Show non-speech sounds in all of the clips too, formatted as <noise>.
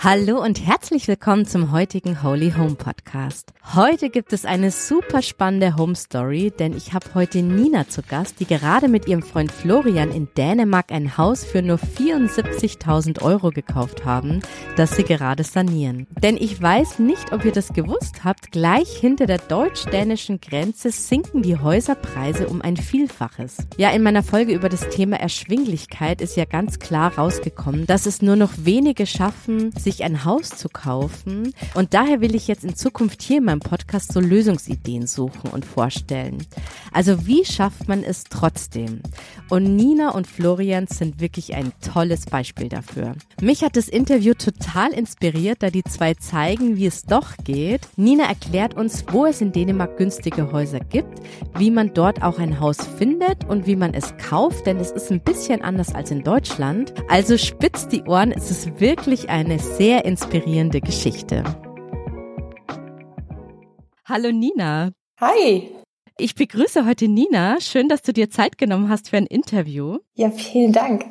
Hallo und herzlich willkommen zum heutigen Holy Home Podcast. Heute gibt es eine super spannende Home Story, denn ich habe heute Nina zu Gast, die gerade mit ihrem Freund Florian in Dänemark ein Haus für nur 74.000 Euro gekauft haben, das sie gerade sanieren. Denn ich weiß nicht, ob ihr das gewusst habt, gleich hinter der deutsch-dänischen Grenze sinken die Häuserpreise um ein Vielfaches. Ja, in meiner Folge über das Thema Erschwinglichkeit ist ja ganz klar rausgekommen, dass es nur noch wenige schaffen, sich ein Haus zu kaufen. Und daher will ich jetzt in Zukunft hier in meinem Podcast so Lösungsideen suchen und vorstellen. Also wie schafft man es trotzdem? Und Nina und Florian sind wirklich ein tolles Beispiel dafür. Mich hat das Interview total inspiriert, da die zwei zeigen, wie es doch geht. Nina erklärt uns, wo es in Dänemark günstige Häuser gibt, wie man dort auch ein Haus findet und wie man es kauft, denn es ist ein bisschen anders als in Deutschland. Also spitzt die Ohren, es ist wirklich eine sehr inspirierende Geschichte. Hallo Nina. Hi. Ich begrüße heute Nina. Schön, dass du dir Zeit genommen hast für ein Interview. Ja, vielen Dank.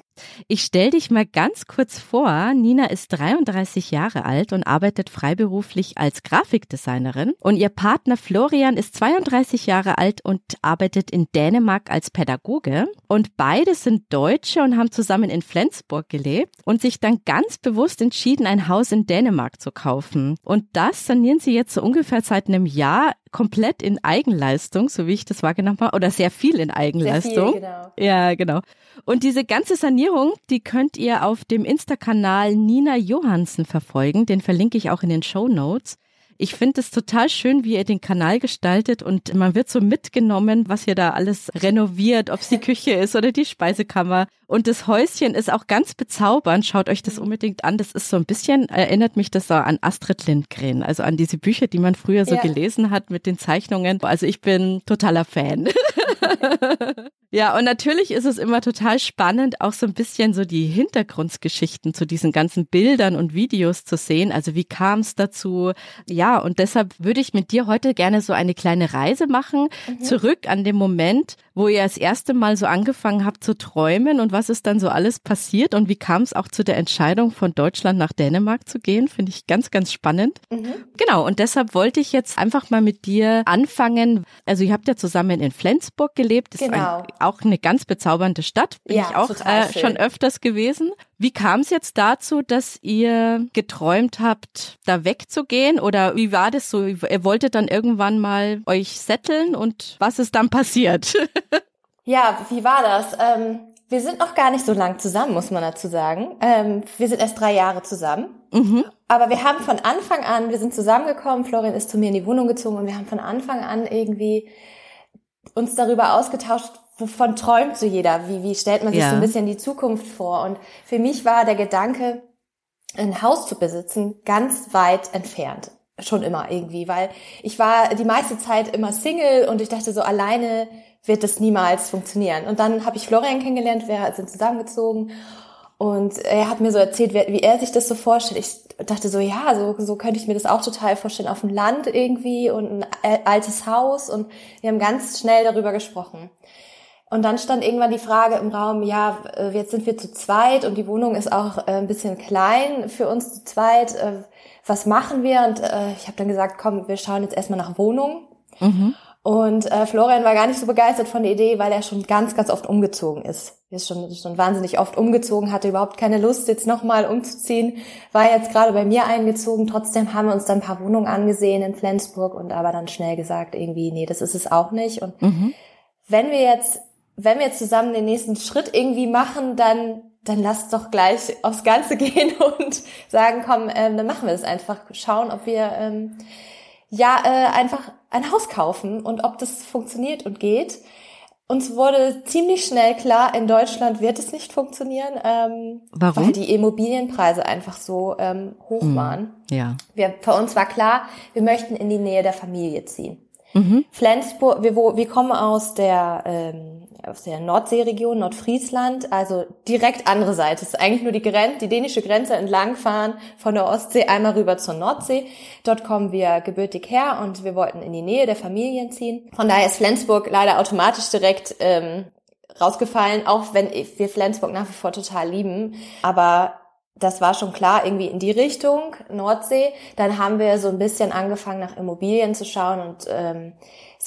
Ich stelle dich mal ganz kurz vor. Nina ist 33 Jahre alt und arbeitet freiberuflich als Grafikdesignerin. Und ihr Partner Florian ist 32 Jahre alt und arbeitet in Dänemark als Pädagoge. Und beide sind Deutsche und haben zusammen in Flensburg gelebt und sich dann ganz bewusst entschieden, ein Haus in Dänemark zu kaufen. Und das sanieren sie jetzt so ungefähr seit einem Jahr komplett in Eigenleistung, so wie ich das wahrgenommen habe, oder sehr viel in Eigenleistung. Viel, genau. Ja, genau. Und diese ganze Sanierung, die könnt ihr auf dem Insta-Kanal Nina Johansen verfolgen. Den verlinke ich auch in den Show Notes. Ich finde es total schön, wie ihr den Kanal gestaltet und man wird so mitgenommen, was ihr da alles renoviert, ob es die Küche ist oder die Speisekammer. Und das Häuschen ist auch ganz bezaubernd. Schaut euch das unbedingt an. Das ist so ein bisschen, erinnert mich das so an Astrid Lindgren, also an diese Bücher, die man früher so ja. gelesen hat mit den Zeichnungen. Also ich bin totaler Fan. <laughs> ja, und natürlich ist es immer total spannend, auch so ein bisschen so die Hintergrundgeschichten zu diesen ganzen Bildern und Videos zu sehen. Also wie kam es dazu? Ja, und deshalb würde ich mit dir heute gerne so eine kleine Reise machen, mhm. zurück an den Moment, wo ihr das erste Mal so angefangen habt zu träumen und was ist dann so alles passiert und wie kam es auch zu der Entscheidung von Deutschland nach Dänemark zu gehen, finde ich ganz, ganz spannend. Mhm. Genau, und deshalb wollte ich jetzt einfach mal mit dir anfangen. Also ihr habt ja zusammen in Flensburg gelebt, das genau. ist ein, auch eine ganz bezaubernde Stadt, bin ja, ich auch äh, schon öfters gewesen. Wie kam es jetzt dazu, dass ihr geträumt habt, da wegzugehen? Oder wie war das so? Ihr wolltet dann irgendwann mal euch setteln und was ist dann passiert? <laughs> ja, wie war das? Ähm, wir sind noch gar nicht so lang zusammen, muss man dazu sagen. Ähm, wir sind erst drei Jahre zusammen. Mhm. Aber wir haben von Anfang an, wir sind zusammengekommen, Florian ist zu mir in die Wohnung gezogen und wir haben von Anfang an irgendwie uns darüber ausgetauscht, wovon träumt so jeder? Wie, wie stellt man sich ja. so ein bisschen die Zukunft vor? Und für mich war der Gedanke, ein Haus zu besitzen, ganz weit entfernt. Schon immer irgendwie, weil ich war die meiste Zeit immer Single und ich dachte so, alleine wird das niemals funktionieren. Und dann habe ich Florian kennengelernt, wir sind zusammengezogen und er hat mir so erzählt, wie er sich das so vorstellt. Ich dachte so, ja, so, so könnte ich mir das auch total vorstellen, auf dem Land irgendwie und ein altes Haus. Und wir haben ganz schnell darüber gesprochen. Und dann stand irgendwann die Frage im Raum, ja, äh, jetzt sind wir zu zweit und die Wohnung ist auch äh, ein bisschen klein für uns zu zweit. Äh, was machen wir? Und ich habe dann gesagt, komm, wir schauen jetzt erstmal nach Wohnungen. Mhm. Und Florian war gar nicht so begeistert von der Idee, weil er schon ganz, ganz oft umgezogen ist. Er ist schon, schon wahnsinnig oft umgezogen, hatte überhaupt keine Lust, jetzt nochmal umzuziehen. War jetzt gerade bei mir eingezogen. Trotzdem haben wir uns dann ein paar Wohnungen angesehen in Flensburg und aber dann schnell gesagt, irgendwie, nee, das ist es auch nicht. Und mhm. wenn wir jetzt wenn wir zusammen den nächsten Schritt irgendwie machen, dann dann lass doch gleich aufs Ganze <laughs> gehen und sagen, komm, ähm, dann machen wir das einfach. Schauen, ob wir ähm, ja äh, einfach ein Haus kaufen und ob das funktioniert und geht. Uns wurde ziemlich schnell klar, in Deutschland wird es nicht funktionieren, ähm, Warum? weil die Immobilienpreise einfach so ähm, hoch mm, waren. Ja. Wir, für uns war klar, wir möchten in die Nähe der Familie ziehen. Mhm. Flensburg, wir, wo, wir kommen aus der ähm, aus der Nordseeregion, Nordfriesland, also direkt andere Seite. Es ist eigentlich nur die, Grenze, die dänische Grenze entlangfahren von der Ostsee einmal rüber zur Nordsee. Dort kommen wir gebürtig her und wir wollten in die Nähe der Familien ziehen. Von daher ist Flensburg leider automatisch direkt ähm, rausgefallen, auch wenn wir Flensburg nach wie vor total lieben. Aber das war schon klar, irgendwie in die Richtung, Nordsee. Dann haben wir so ein bisschen angefangen, nach Immobilien zu schauen und ähm,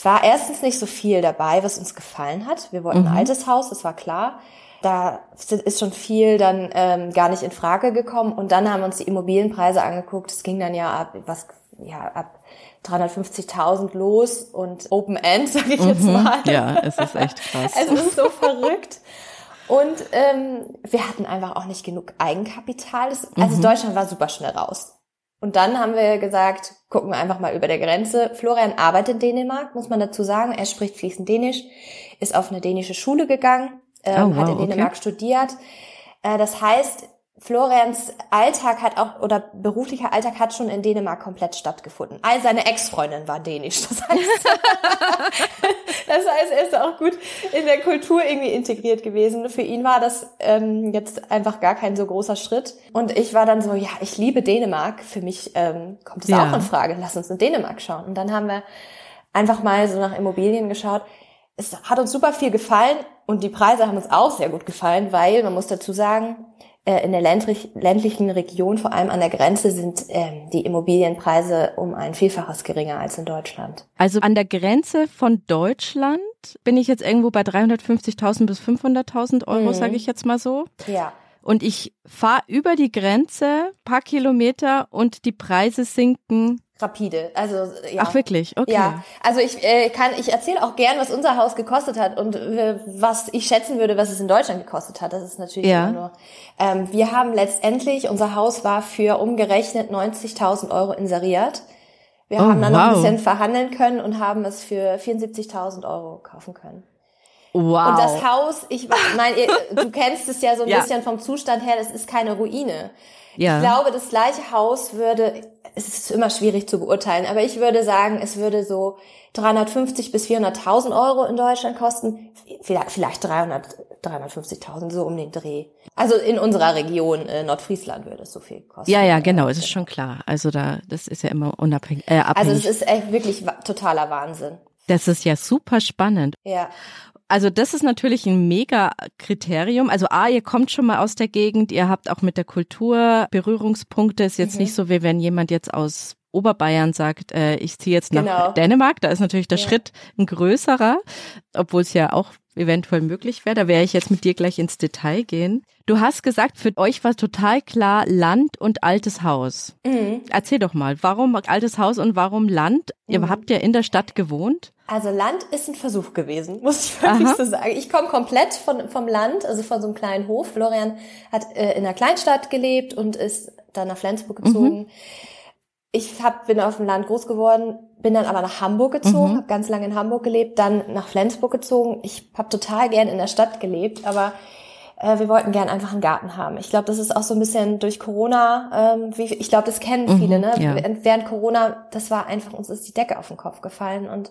es war erstens nicht so viel dabei, was uns gefallen hat. Wir wollten mhm. ein altes Haus, das war klar. Da ist schon viel dann ähm, gar nicht in Frage gekommen. Und dann haben wir uns die Immobilienpreise angeguckt. Es ging dann ja ab, was, ja, ab 350.000 los und Open End, <laughs> sage ich jetzt mhm. mal. Ja, es ist echt krass. <laughs> es ist so verrückt. Und ähm, wir hatten einfach auch nicht genug Eigenkapital. Das, also mhm. Deutschland war super schnell raus. Und dann haben wir gesagt, gucken wir einfach mal über der Grenze. Florian arbeitet in Dänemark, muss man dazu sagen. Er spricht fließend Dänisch, ist auf eine dänische Schule gegangen, ähm, oh, wow, hat in Dänemark okay. studiert. Äh, das heißt, Florians Alltag hat auch, oder beruflicher Alltag hat schon in Dänemark komplett stattgefunden. All seine Ex-Freundin war dänisch. Das heißt, <laughs> das heißt, er ist auch gut in der Kultur irgendwie integriert gewesen. Für ihn war das ähm, jetzt einfach gar kein so großer Schritt. Und ich war dann so, ja, ich liebe Dänemark. Für mich ähm, kommt es ja. auch in Frage. Lass uns in Dänemark schauen. Und dann haben wir einfach mal so nach Immobilien geschaut. Es hat uns super viel gefallen und die Preise haben uns auch sehr gut gefallen, weil man muss dazu sagen, in der ländlichen Region, vor allem an der Grenze, sind ähm, die Immobilienpreise um ein Vielfaches geringer als in Deutschland. Also an der Grenze von Deutschland bin ich jetzt irgendwo bei 350.000 bis 500.000 Euro, mhm. sage ich jetzt mal so. Ja. Und ich fahre über die Grenze, paar Kilometer und die Preise sinken rapide. Also ja. Ach wirklich, okay. Ja, also ich äh, kann, ich erzähle auch gern, was unser Haus gekostet hat und äh, was ich schätzen würde, was es in Deutschland gekostet hat. Das ist natürlich ja. immer nur. Ähm, wir haben letztendlich, unser Haus war für umgerechnet 90.000 Euro inseriert. Wir oh, haben dann wow. noch ein bisschen verhandeln können und haben es für 74.000 Euro kaufen können. Wow. Und das Haus, ich meine, du kennst es ja so ein ja. bisschen vom Zustand her, das ist keine Ruine. Ja. Ich glaube, das gleiche Haus würde, es ist immer schwierig zu beurteilen, aber ich würde sagen, es würde so 350 bis 400.000 Euro in Deutschland kosten, vielleicht, vielleicht 300, 350.000 so um den Dreh. Also in unserer Region äh, Nordfriesland würde es so viel kosten. Ja, ja, genau, es ist schon klar. Also da, das ist ja immer unabhängig. Äh, abhängig. Also es ist echt wirklich totaler Wahnsinn. Das ist ja super spannend. Ja. Also das ist natürlich ein mega Kriterium. Also A, ihr kommt schon mal aus der Gegend, ihr habt auch mit der Kultur Berührungspunkte. Ist jetzt mhm. nicht so, wie wenn jemand jetzt aus Oberbayern sagt, äh, ich ziehe jetzt nach genau. Dänemark. Da ist natürlich der ja. Schritt ein größerer, obwohl es ja auch eventuell möglich wäre. Da wäre ich jetzt mit dir gleich ins Detail gehen. Du hast gesagt, für euch war total klar Land und altes Haus. Mhm. Erzähl doch mal, warum altes Haus und warum Land? Mhm. Ihr habt ja in der Stadt gewohnt. Also Land ist ein Versuch gewesen, <laughs> muss ich wirklich Aha. so sagen. Ich komme komplett von, vom Land, also von so einem kleinen Hof. Florian hat äh, in einer Kleinstadt gelebt und ist dann nach Flensburg gezogen. Mhm. Ich hab, bin auf dem Land groß geworden, bin dann aber nach Hamburg gezogen, mhm. habe ganz lange in Hamburg gelebt, dann nach Flensburg gezogen. Ich habe total gern in der Stadt gelebt, aber äh, wir wollten gern einfach einen Garten haben. Ich glaube, das ist auch so ein bisschen durch Corona, ähm, wie, ich glaube, das kennen viele, mhm, ne? Ja. Während Corona, das war einfach, uns ist die Decke auf den Kopf gefallen und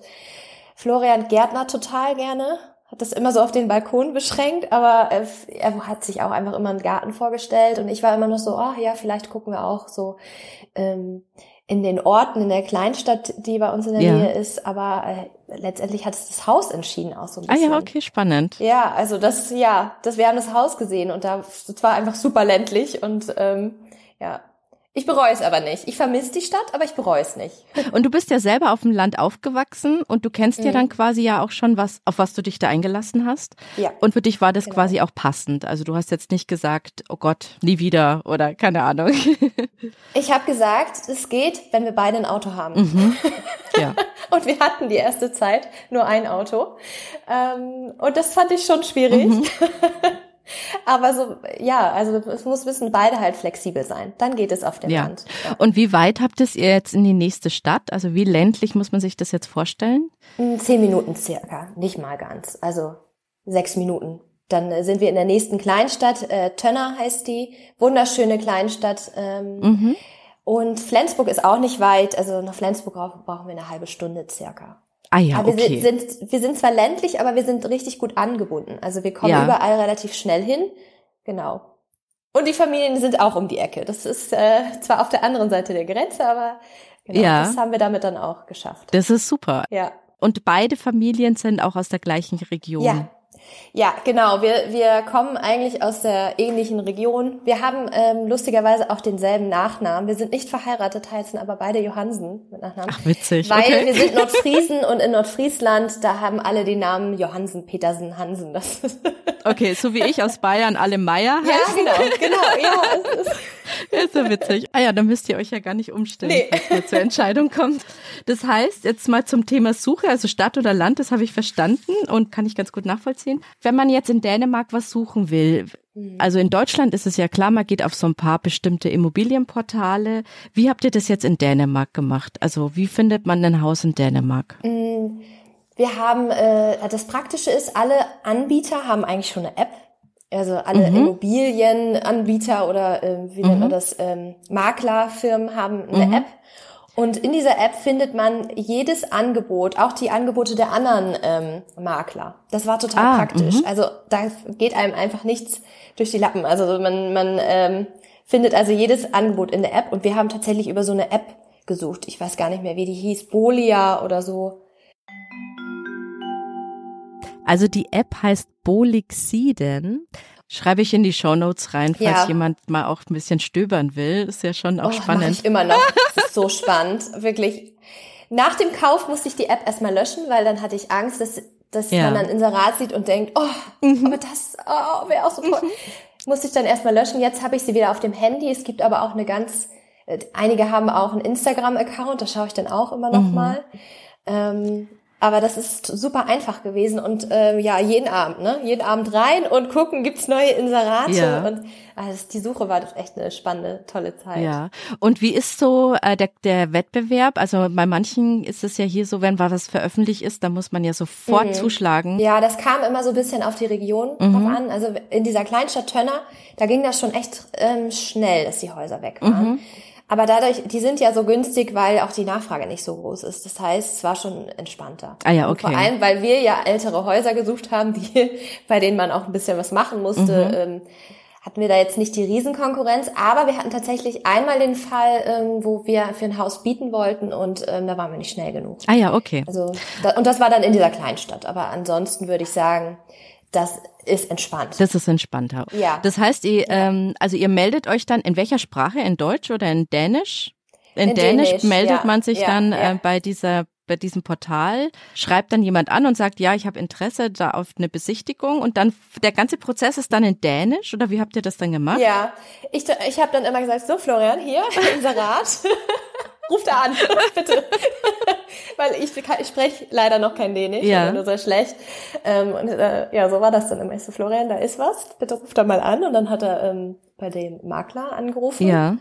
Florian Gärtner total gerne, hat das immer so auf den Balkon beschränkt, aber äh, er hat sich auch einfach immer einen Garten vorgestellt und ich war immer noch so, oh ja, vielleicht gucken wir auch so ähm, in den Orten, in der Kleinstadt, die bei uns in der ja. Nähe ist, aber äh, letztendlich hat es das Haus entschieden auch so ein bisschen. Ah ja, okay, spannend. Ja, also das, ja, das, wir haben das Haus gesehen und da, das war einfach super ländlich und ähm, ja, ich bereue es aber nicht. Ich vermisse die Stadt, aber ich bereue es nicht. <laughs> Und du bist ja selber auf dem Land aufgewachsen und du kennst mhm. ja dann quasi ja auch schon was, auf was du dich da eingelassen hast. Ja. Und für dich war das genau. quasi auch passend. Also du hast jetzt nicht gesagt, oh Gott, nie wieder oder keine Ahnung. <laughs> Ich habe gesagt, es geht, wenn wir beide ein Auto haben. Mhm. Ja. <laughs> und wir hatten die erste Zeit nur ein Auto. Ähm, und das fand ich schon schwierig. Mhm. Aber so, ja, also es muss wissen, beide halt flexibel sein. Dann geht es auf dem ja. Land. Ja. Und wie weit habt es ihr jetzt in die nächste Stadt? Also wie ländlich muss man sich das jetzt vorstellen? Zehn Minuten circa, nicht mal ganz. Also sechs Minuten. Dann sind wir in der nächsten Kleinstadt, äh, Tönner heißt die, wunderschöne Kleinstadt. Ähm, mhm. Und Flensburg ist auch nicht weit, also nach Flensburg brauchen wir eine halbe Stunde circa. Ah ja, aber okay. wir sind, wir sind zwar ländlich, aber wir sind richtig gut angebunden. Also wir kommen Ja. überall relativ schnell hin. Genau. Und die Familien sind auch um die Ecke. Das ist äh, zwar auf der anderen Seite der Grenze, aber genau, Ja. das haben wir damit dann auch geschafft. Das ist super. Ja. Und beide Familien sind auch aus der gleichen Region. Ja. Ja, genau. Wir, wir kommen eigentlich aus der ähnlichen Region. Wir haben ähm, lustigerweise auch denselben Nachnamen. Wir sind nicht verheiratet, heißen aber beide Johansen mit Nachnamen. Ach, witzig. Weil okay. wir sind Nordfriesen und in Nordfriesland, da haben alle den Namen Johansen, Petersen, Hansen. Das Okay, so wie ich aus Bayern alle Meier ja, heißen. genau, genau. Ja, <laughs> es ist, so witzig. Ah ja, dann müsst ihr euch ja gar nicht umstellen, Nee. falls ihr zur Entscheidung kommt. Das heißt, jetzt mal zum Thema Suche, also Stadt oder Land, das habe ich verstanden und kann ich ganz gut nachvollziehen. Wenn man jetzt in Dänemark was suchen will, also in Deutschland ist es ja klar, man geht auf so ein paar bestimmte Immobilienportale. Wie habt ihr das jetzt in Dänemark gemacht? Also wie findet man ein Haus in Dänemark? wir haben, äh, das Praktische ist, alle Anbieter haben eigentlich schon eine App. Also alle Immobilienanbieter oder äh, wie nennt man das, ähm, Maklerfirmen haben eine App. Und in dieser App findet man jedes Angebot, auch die Angebote der anderen ähm, Makler. Das war total Ah, praktisch. Also da geht einem einfach nichts durch die Lappen. Also man, man ähm, findet also jedes Angebot in der App und wir haben tatsächlich über so eine App gesucht. Ich weiß gar nicht mehr, wie die hieß, Bolia oder so. Also die App heißt Bolixiden. Schreibe ich in die Shownotes rein, falls Ja. jemand mal auch ein bisschen stöbern will. Ist ja schon auch Oh, Mach spannend. ich immer noch. Das ist so spannend, wirklich. Nach dem Kauf musste ich die App erstmal löschen, weil dann hatte ich Angst, dass, dass Ja. man dann Inserat sieht und denkt, oh, aber das oh, wäre auch so toll. Musste ich dann erstmal löschen. Jetzt habe ich sie wieder auf dem Handy. Es gibt aber auch eine ganz, äh, einige haben auch einen Instagram-Account, da schaue ich dann auch immer noch mal. Ähm, aber das ist super einfach gewesen und ähm, ja, jeden Abend, ne? Jeden Abend rein und gucken, gibt's neue Inserate. Ja. Und also die Suche war echt eine spannende, tolle Zeit. Ja. Und wie ist so äh, der, der Wettbewerb? Also bei manchen ist es ja hier so, wenn was veröffentlicht ist, dann muss man ja sofort zuschlagen. Mhm. Ja, das kam immer so ein bisschen auf die Region Mhm. drauf an. Also in dieser Kleinstadt Tönner, da ging das schon echt ähm, schnell, dass die Häuser weg waren. Mhm. Aber dadurch, die sind ja so günstig, weil auch die Nachfrage nicht so groß ist. Das heißt, es war schon entspannter. Ah ja, Und vor okay. allem, weil wir ja ältere Häuser gesucht haben, die, <laughs> bei denen man auch ein bisschen was machen musste, Mhm. ähm, hatten wir da jetzt nicht die Riesenkonkurrenz. Aber wir hatten tatsächlich einmal den Fall, ähm, wo wir für ein Haus bieten wollten und ähm, da waren wir nicht schnell genug. Ah ja, okay. Also, da, und das war dann in dieser Kleinstadt. Aber ansonsten würde ich sagen, das ist entspannt. Das ist entspannter. Ja. Das heißt, ihr, ähm, also ihr meldet euch dann in welcher Sprache? In Deutsch oder in Dänisch? In, In Dänisch, Dänisch, meldet ja, man sich ja, dann ja. Äh, bei dieser bei diesem Portal, schreibt dann jemand an und sagt, ja, ich habe Interesse da auf eine Besichtigung und dann der ganze Prozess ist dann in Dänisch oder wie habt ihr das dann gemacht? ja, ich, ich habe dann immer gesagt, so Florian, hier, <laughs> Inserat. Ruf da an, <laughs> bitte. Weil ich, ich spreche leider noch kein Dänisch, Ja. nur sehr schlecht. Ähm, und äh, ja, so war das dann immer. Ich so, Florian, da ist was, bitte ruf da mal an. Und dann hat er ähm, bei dem Makler angerufen. Ja.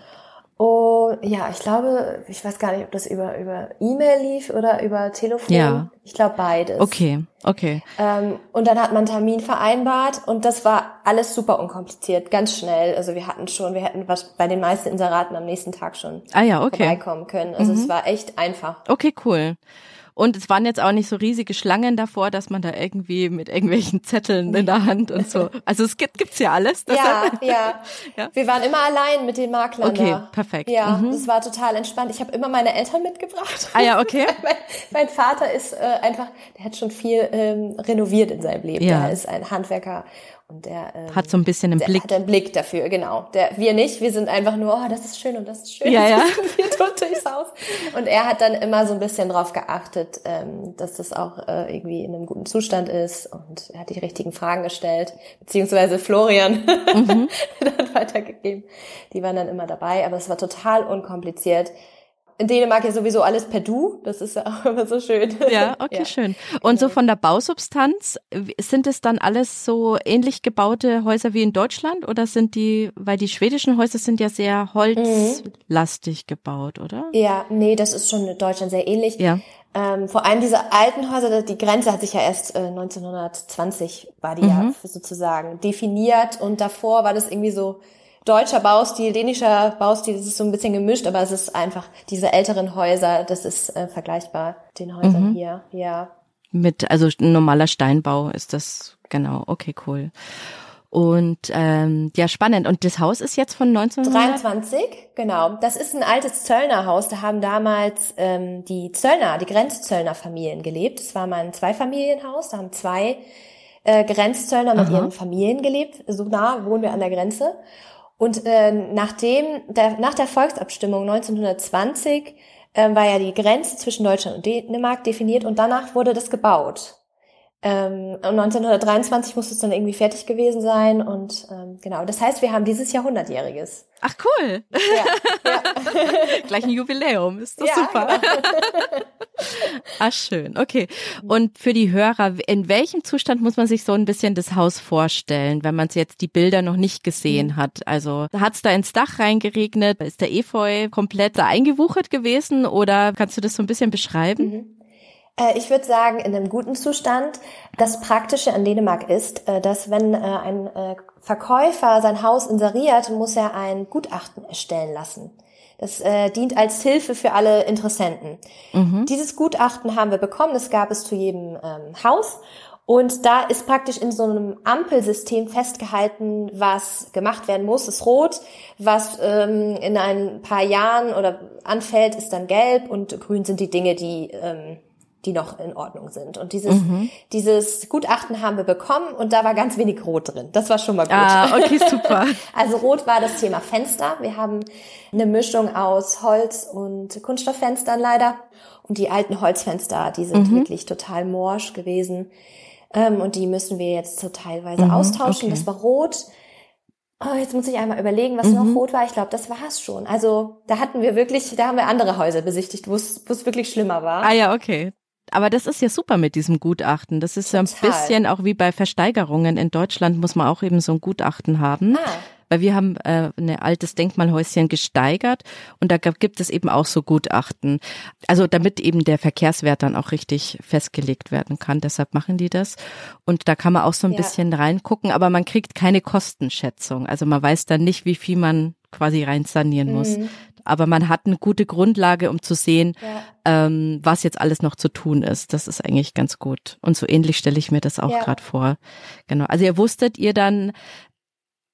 Und ja, ich glaube, ich weiß gar nicht, ob das über über E-Mail lief oder über Telefon. Ja. Ich glaube beides. Okay, okay. Ähm, und dann hat man einen Termin vereinbart und das war alles super unkompliziert, ganz schnell. Also wir hatten schon, wir hätten was bei den meisten Inseraten am nächsten Tag schon Ah ja, okay. Mhm. vorbeikommen können. Also es war echt einfach. Okay, cool. Und es waren jetzt auch nicht so riesige Schlangen davor, dass man da irgendwie mit irgendwelchen Zetteln in der Hand und so. <laughs> Also es gibt gibt's ja alles. Ja, ja, <laughs> Ja. Wir waren immer allein mit den Maklern Okay, da. perfekt. Ja, Mhm. das war total entspannt. Ich habe immer meine Eltern mitgebracht. Ah ja, okay. <laughs> mein, mein Vater ist äh, einfach, der hat schon viel ähm, renoviert in seinem Leben. Ja. Der ist ein Handwerker und der ähm, Hat so ein bisschen einen der Blick. hat einen Blick dafür, genau. Der, wir nicht, wir sind einfach nur, oh, das ist schön und das ist schön. Ja, <laughs> ja. wir tun durchs Haus. Und er hat dann immer so ein bisschen drauf geachtet, ähm, dass das auch äh, irgendwie in einem guten Zustand ist und er hat die richtigen Fragen gestellt, beziehungsweise Florian <laughs> Mhm. dann weitergegeben. Die waren dann immer dabei, aber es war total unkompliziert. In Dänemark ja sowieso alles per Du, das ist ja auch <laughs> immer so schön. Ja, <laughs> okay, schön. Und so von der Bausubstanz, sind es dann alles so ähnlich gebaute Häuser wie in Deutschland oder sind die, weil die schwedischen Häuser sind ja sehr holzlastig gebaut, oder? Ja, nee, das ist schon in Deutschland sehr ähnlich. Ja. Ähm, vor allem diese alten Häuser, die Grenze hat sich ja erst äh, 1920 war die Mhm. ja sozusagen definiert und davor war das irgendwie so deutscher Baustil, dänischer Baustil, das ist so ein bisschen gemischt, aber es ist einfach diese älteren Häuser, das ist äh, vergleichbar den Häusern mhm. hier, ja. Mit, also normaler Steinbau ist das, genau, okay, cool. Und ähm, ja, spannend. Und das Haus ist jetzt von 1923? genau. Das ist ein altes Zöllnerhaus. Da haben damals ähm, die Zöllner, die Grenzzöllnerfamilien gelebt. Es war mal ein Zweifamilienhaus. Da haben zwei äh, Grenzzöllner mit Aha. ihren Familien gelebt. So nah wohnen wir an der Grenze. Und äh, nachdem, der, nach der Volksabstimmung 1920 äh, war ja die Grenze zwischen Deutschland und Dänemark definiert und danach wurde das gebaut. Ähm, und 1923 muss es dann irgendwie fertig gewesen sein und ähm, genau. Das heißt, wir haben dieses Jahr 100-jähriges. Ach cool. Ja, ja. <laughs> Gleich ein Jubiläum, ist doch ja, super. Genau. Ach <laughs> schön, okay. Und für die Hörer, in welchem Zustand muss man sich so ein bisschen das Haus vorstellen, wenn man es jetzt die Bilder noch nicht gesehen mhm. hat? Also hat es da ins Dach reingeregnet? Ist der Efeu komplett da eingewuchert gewesen oder kannst du das so ein bisschen beschreiben? Mhm. Äh, ich würde sagen, in einem guten Zustand. Das Praktische an Dänemark ist, äh, dass wenn äh, ein Verkäufer sein Haus inseriert, muss er ein Gutachten erstellen lassen. Das äh, dient als Hilfe für alle Interessenten. Mhm. Dieses Gutachten haben wir bekommen, das gab es zu jedem ähm, Haus. Und da ist praktisch in so einem Ampelsystem festgehalten, was gemacht werden muss, ist rot, was ähm, in ein paar Jahren oder anfällt, ist dann gelb und grün sind die Dinge, die ähm, die noch in Ordnung sind. Und dieses, mhm. dieses Gutachten haben wir bekommen und da war ganz wenig Rot drin. Das war schon mal gut. Ah, okay, <laughs> super. also Rot war das Thema Fenster. Wir haben eine Mischung aus Holz und Kunststofffenstern leider. Und die alten Holzfenster, die sind mhm. wirklich total morsch gewesen. Ähm, und die müssen wir jetzt so teilweise mhm, austauschen. Okay. Das war Rot. Oh, jetzt muss ich einmal überlegen, was mhm. noch rot war. Ich glaube, das war es schon. Also da hatten wir wirklich, da haben wir andere Häuser besichtigt, wo es wirklich schlimmer war. Ah ja, okay. Aber das ist ja super mit diesem Gutachten. Das ist ja ein bisschen auch wie bei Versteigerungen. In Deutschland muss man auch eben so ein Gutachten haben. Ah. Weil wir haben äh, ein altes Denkmalhäuschen gesteigert und da gibt es eben auch so Gutachten. Also damit eben der Verkehrswert dann auch richtig festgelegt werden kann. Deshalb machen die das. Und da kann man auch so ein ja. bisschen reingucken, aber man kriegt keine Kostenschätzung. Also man weiß dann nicht, wie viel man quasi rein sanieren muss. Mhm aber man hat eine gute Grundlage, um zu sehen, ja. ähm, was jetzt alles noch zu tun ist. Das ist eigentlich ganz gut. Und so ähnlich stelle ich mir das auch ja. gerade vor. Genau. Also ihr wusstet ihr dann,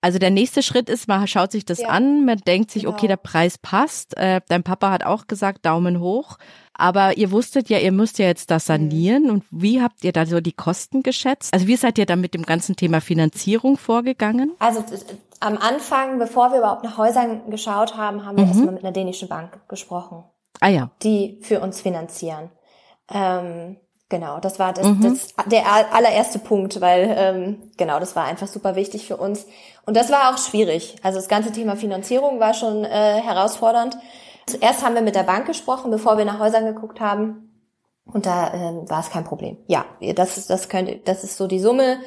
also der nächste Schritt ist, man schaut sich das ja. an, man denkt sich, genau. okay, der Preis passt. Äh, dein Papa hat auch gesagt, Daumen hoch. Aber ihr wusstet ja, ihr müsst ja jetzt das mhm. sanieren. Mhm. Und wie habt ihr da so die Kosten geschätzt? Also wie seid ihr dann mit dem ganzen Thema Finanzierung vorgegangen? Also am Anfang, bevor wir überhaupt nach Häusern geschaut haben, haben wir mhm. erstmal mit einer dänischen Bank gesprochen. Ah ja. Die für uns finanzieren. Ähm, genau, das war das, mhm. das, der allererste Punkt, weil ähm, genau, das war einfach super wichtig für uns. Und das war auch schwierig. Also das ganze Thema Finanzierung war schon äh, herausfordernd. Zuerst haben wir mit der Bank gesprochen, bevor wir nach Häusern geguckt haben. Und da äh, war es kein Problem. Ja, das ist, das könnt, das ist so die Summe.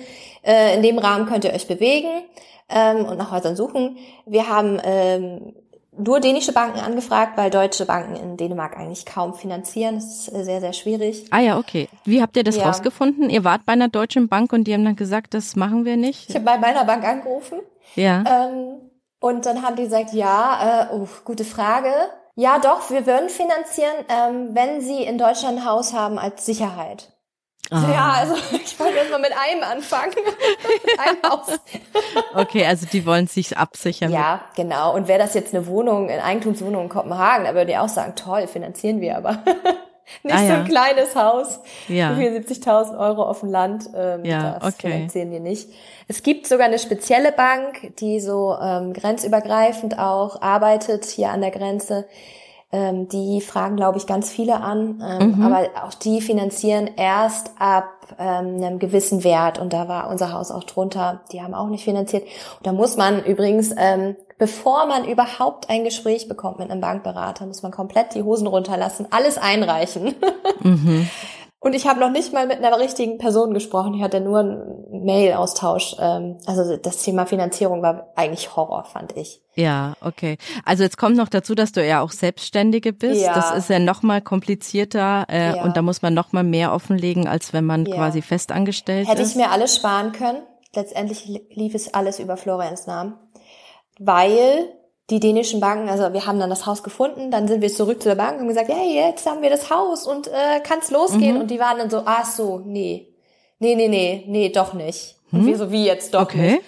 Äh, in dem Rahmen könnt ihr euch bewegen ähm, und nach Häusern suchen. Wir haben ähm, nur dänische Banken angefragt, weil deutsche Banken in Dänemark eigentlich kaum finanzieren. Das ist äh, sehr, sehr schwierig. Ah ja, okay. Wie habt ihr das ja. rausgefunden? Ihr wart bei einer deutschen Bank und die haben dann gesagt, das machen wir nicht? Ich habe bei meiner Bank angerufen. Ja. Ähm, und dann haben die gesagt, ja, äh, oh, gute Frage. Ja, doch, wir würden finanzieren, ähm, wenn Sie in Deutschland ein Haus haben als Sicherheit. Ah. Ja, also <laughs> ich wollte erst mal mit einem anfangen. <laughs> ein Haus. <laughs> Okay, also die wollen sich absichern. Ja, genau. Und wäre das jetzt eine Wohnung, eine Eigentumswohnung in Kopenhagen, da würde ich auch sagen, toll, finanzieren wir aber. Nicht ah, so ein kleines Haus. Ja. 70.000 Euro auf dem Land. Ähm, ja, das okay. finanzieren wir nicht. Es gibt sogar eine spezielle Bank, die so ähm, grenzübergreifend auch arbeitet hier an der Grenze. Ähm, die fragen, glaube ich, ganz viele an, ähm, mhm. aber auch die finanzieren erst ab ähm, einem gewissen Wert und da war unser Haus auch drunter. Die haben auch nicht finanziert. Und da muss man übrigens, ähm, bevor man überhaupt ein Gespräch bekommt mit einem Bankberater, muss man komplett die Hosen runterlassen, alles einreichen. Mhm. <laughs> Und ich habe noch nicht mal mit einer richtigen Person gesprochen. Ich hatte nur Mail-Austausch. Ähm, also das Thema Finanzierung war eigentlich Horror, fand ich. Ja, okay. Also jetzt kommt noch dazu, dass du ja auch Selbstständige bist. Ja. Das ist ja noch mal komplizierter äh, ja. und da muss man noch mal mehr offenlegen, als wenn man ja. quasi festangestellt Hätte ist. Hätte ich mir alles sparen können. Letztendlich lief es alles über Florians Namen. weil die dänischen Banken, also wir haben dann das Haus gefunden, dann sind wir zurück zu der Bank und haben gesagt, hey, jetzt haben wir das Haus und äh, kann's losgehen. Mhm. Und die waren dann so, ach so, nee, nee, nee, nee, nee, doch nicht. Und wir so, wie jetzt doch okay. nicht.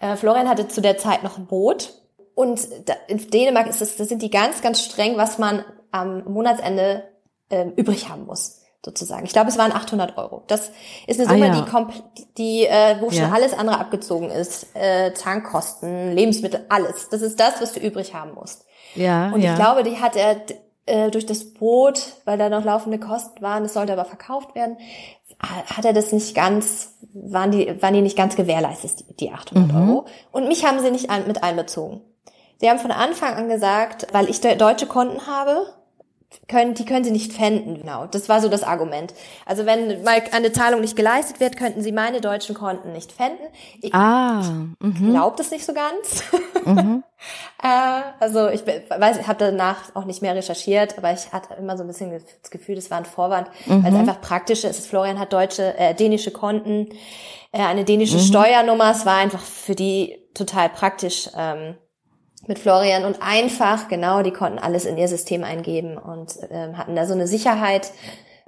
Äh, Florian hatte zu der Zeit noch ein Boot. Und da, in Dänemark ist es, da sind die ganz, ganz streng, was man am Monatsende äh, übrig haben muss sozusagen. Ich glaube, es waren 800 Euro. Das ist eine Summe, ah, ja. die, die äh, wo schon ja. alles andere abgezogen ist. Äh, Tankkosten, Lebensmittel, alles. Das ist das, was du übrig haben musst. Ja. Und ja. ich glaube, die hat er äh, durch das Boot, weil da noch laufende Kosten waren, es sollte aber verkauft werden, hat er das nicht ganz, waren die, waren die nicht ganz gewährleistet, die, die 800 mhm. Euro. Und mich haben sie nicht mit einbezogen. Sie haben von Anfang an gesagt, weil ich deutsche Konten habe, können, die können sie nicht fänden. Genau, das war so das Argument. Also wenn mal eine Zahlung nicht geleistet wird, könnten sie meine deutschen Konten nicht fänden. Ich ah, mhm. glaube das nicht so ganz. Mhm. <laughs> äh, also ich weiß, ich habe danach auch nicht mehr recherchiert, aber ich hatte immer so ein bisschen das Gefühl, das war ein Vorwand, mhm. weil es einfach praktisch ist. Florian hat deutsche, äh, dänische Konten, äh, eine dänische mhm. Steuernummer. Es war einfach für die total praktisch. Ähm, mit Florian und einfach, genau, die konnten alles in ihr System eingeben und ähm, hatten da so eine Sicherheit.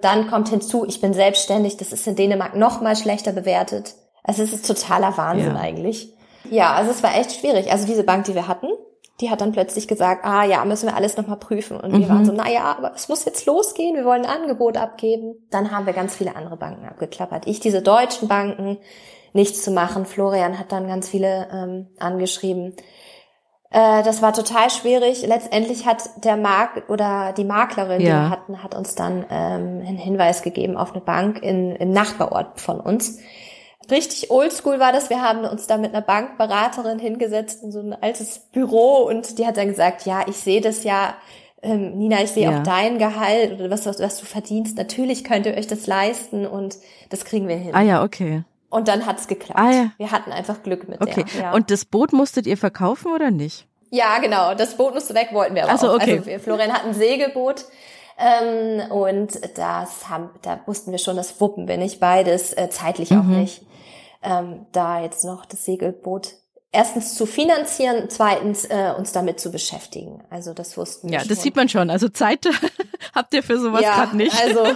Dann kommt hinzu, ich bin selbstständig, das ist in Dänemark noch mal schlechter bewertet. Also es ist totaler Wahnsinn ja. eigentlich. Ja, also es war echt schwierig. Also diese Bank, die wir hatten, die hat dann plötzlich gesagt, ah ja, müssen wir alles nochmal prüfen. Und mhm. wir waren so, na ja, aber es muss jetzt losgehen, wir wollen ein Angebot abgeben. Dann haben wir ganz viele andere Banken abgeklappert. Ich diese deutschen Banken, nichts zu machen. Florian hat dann ganz viele ähm, angeschrieben. Äh, das war total schwierig. Letztendlich hat der Mark oder die Maklerin, ja. die wir hatten, hat uns dann ähm, einen Hinweis gegeben auf eine Bank in, im Nachbarort von uns. Richtig oldschool war das. Wir haben uns da mit einer Bankberaterin hingesetzt in so ein altes Büro und die hat dann gesagt, ja, ich sehe das ja, ähm, Nina, ich sehe ja. auch dein Gehalt oder was, was, was du verdienst. Natürlich könnt ihr euch das leisten und das kriegen wir hin. Ah ja, okay. Und dann hat's geklappt. Ah, ja. Wir hatten einfach Glück mit okay. der. Ja. Und das Boot musstet ihr verkaufen oder nicht? Ja, genau. Das Boot musste weg, wollten wir aber also, auch. Okay. Also Florian hat ein Segelboot. Ähm, und das haben, da wussten wir schon, das wuppen wir nicht beides, äh, zeitlich mhm. auch nicht. Ähm, da jetzt noch das Segelboot erstens zu finanzieren, zweitens äh, uns damit zu beschäftigen. Also das wussten wir Ja, schon. das sieht man schon. Also Zeit <laughs> habt ihr für sowas ja, gerade nicht. Also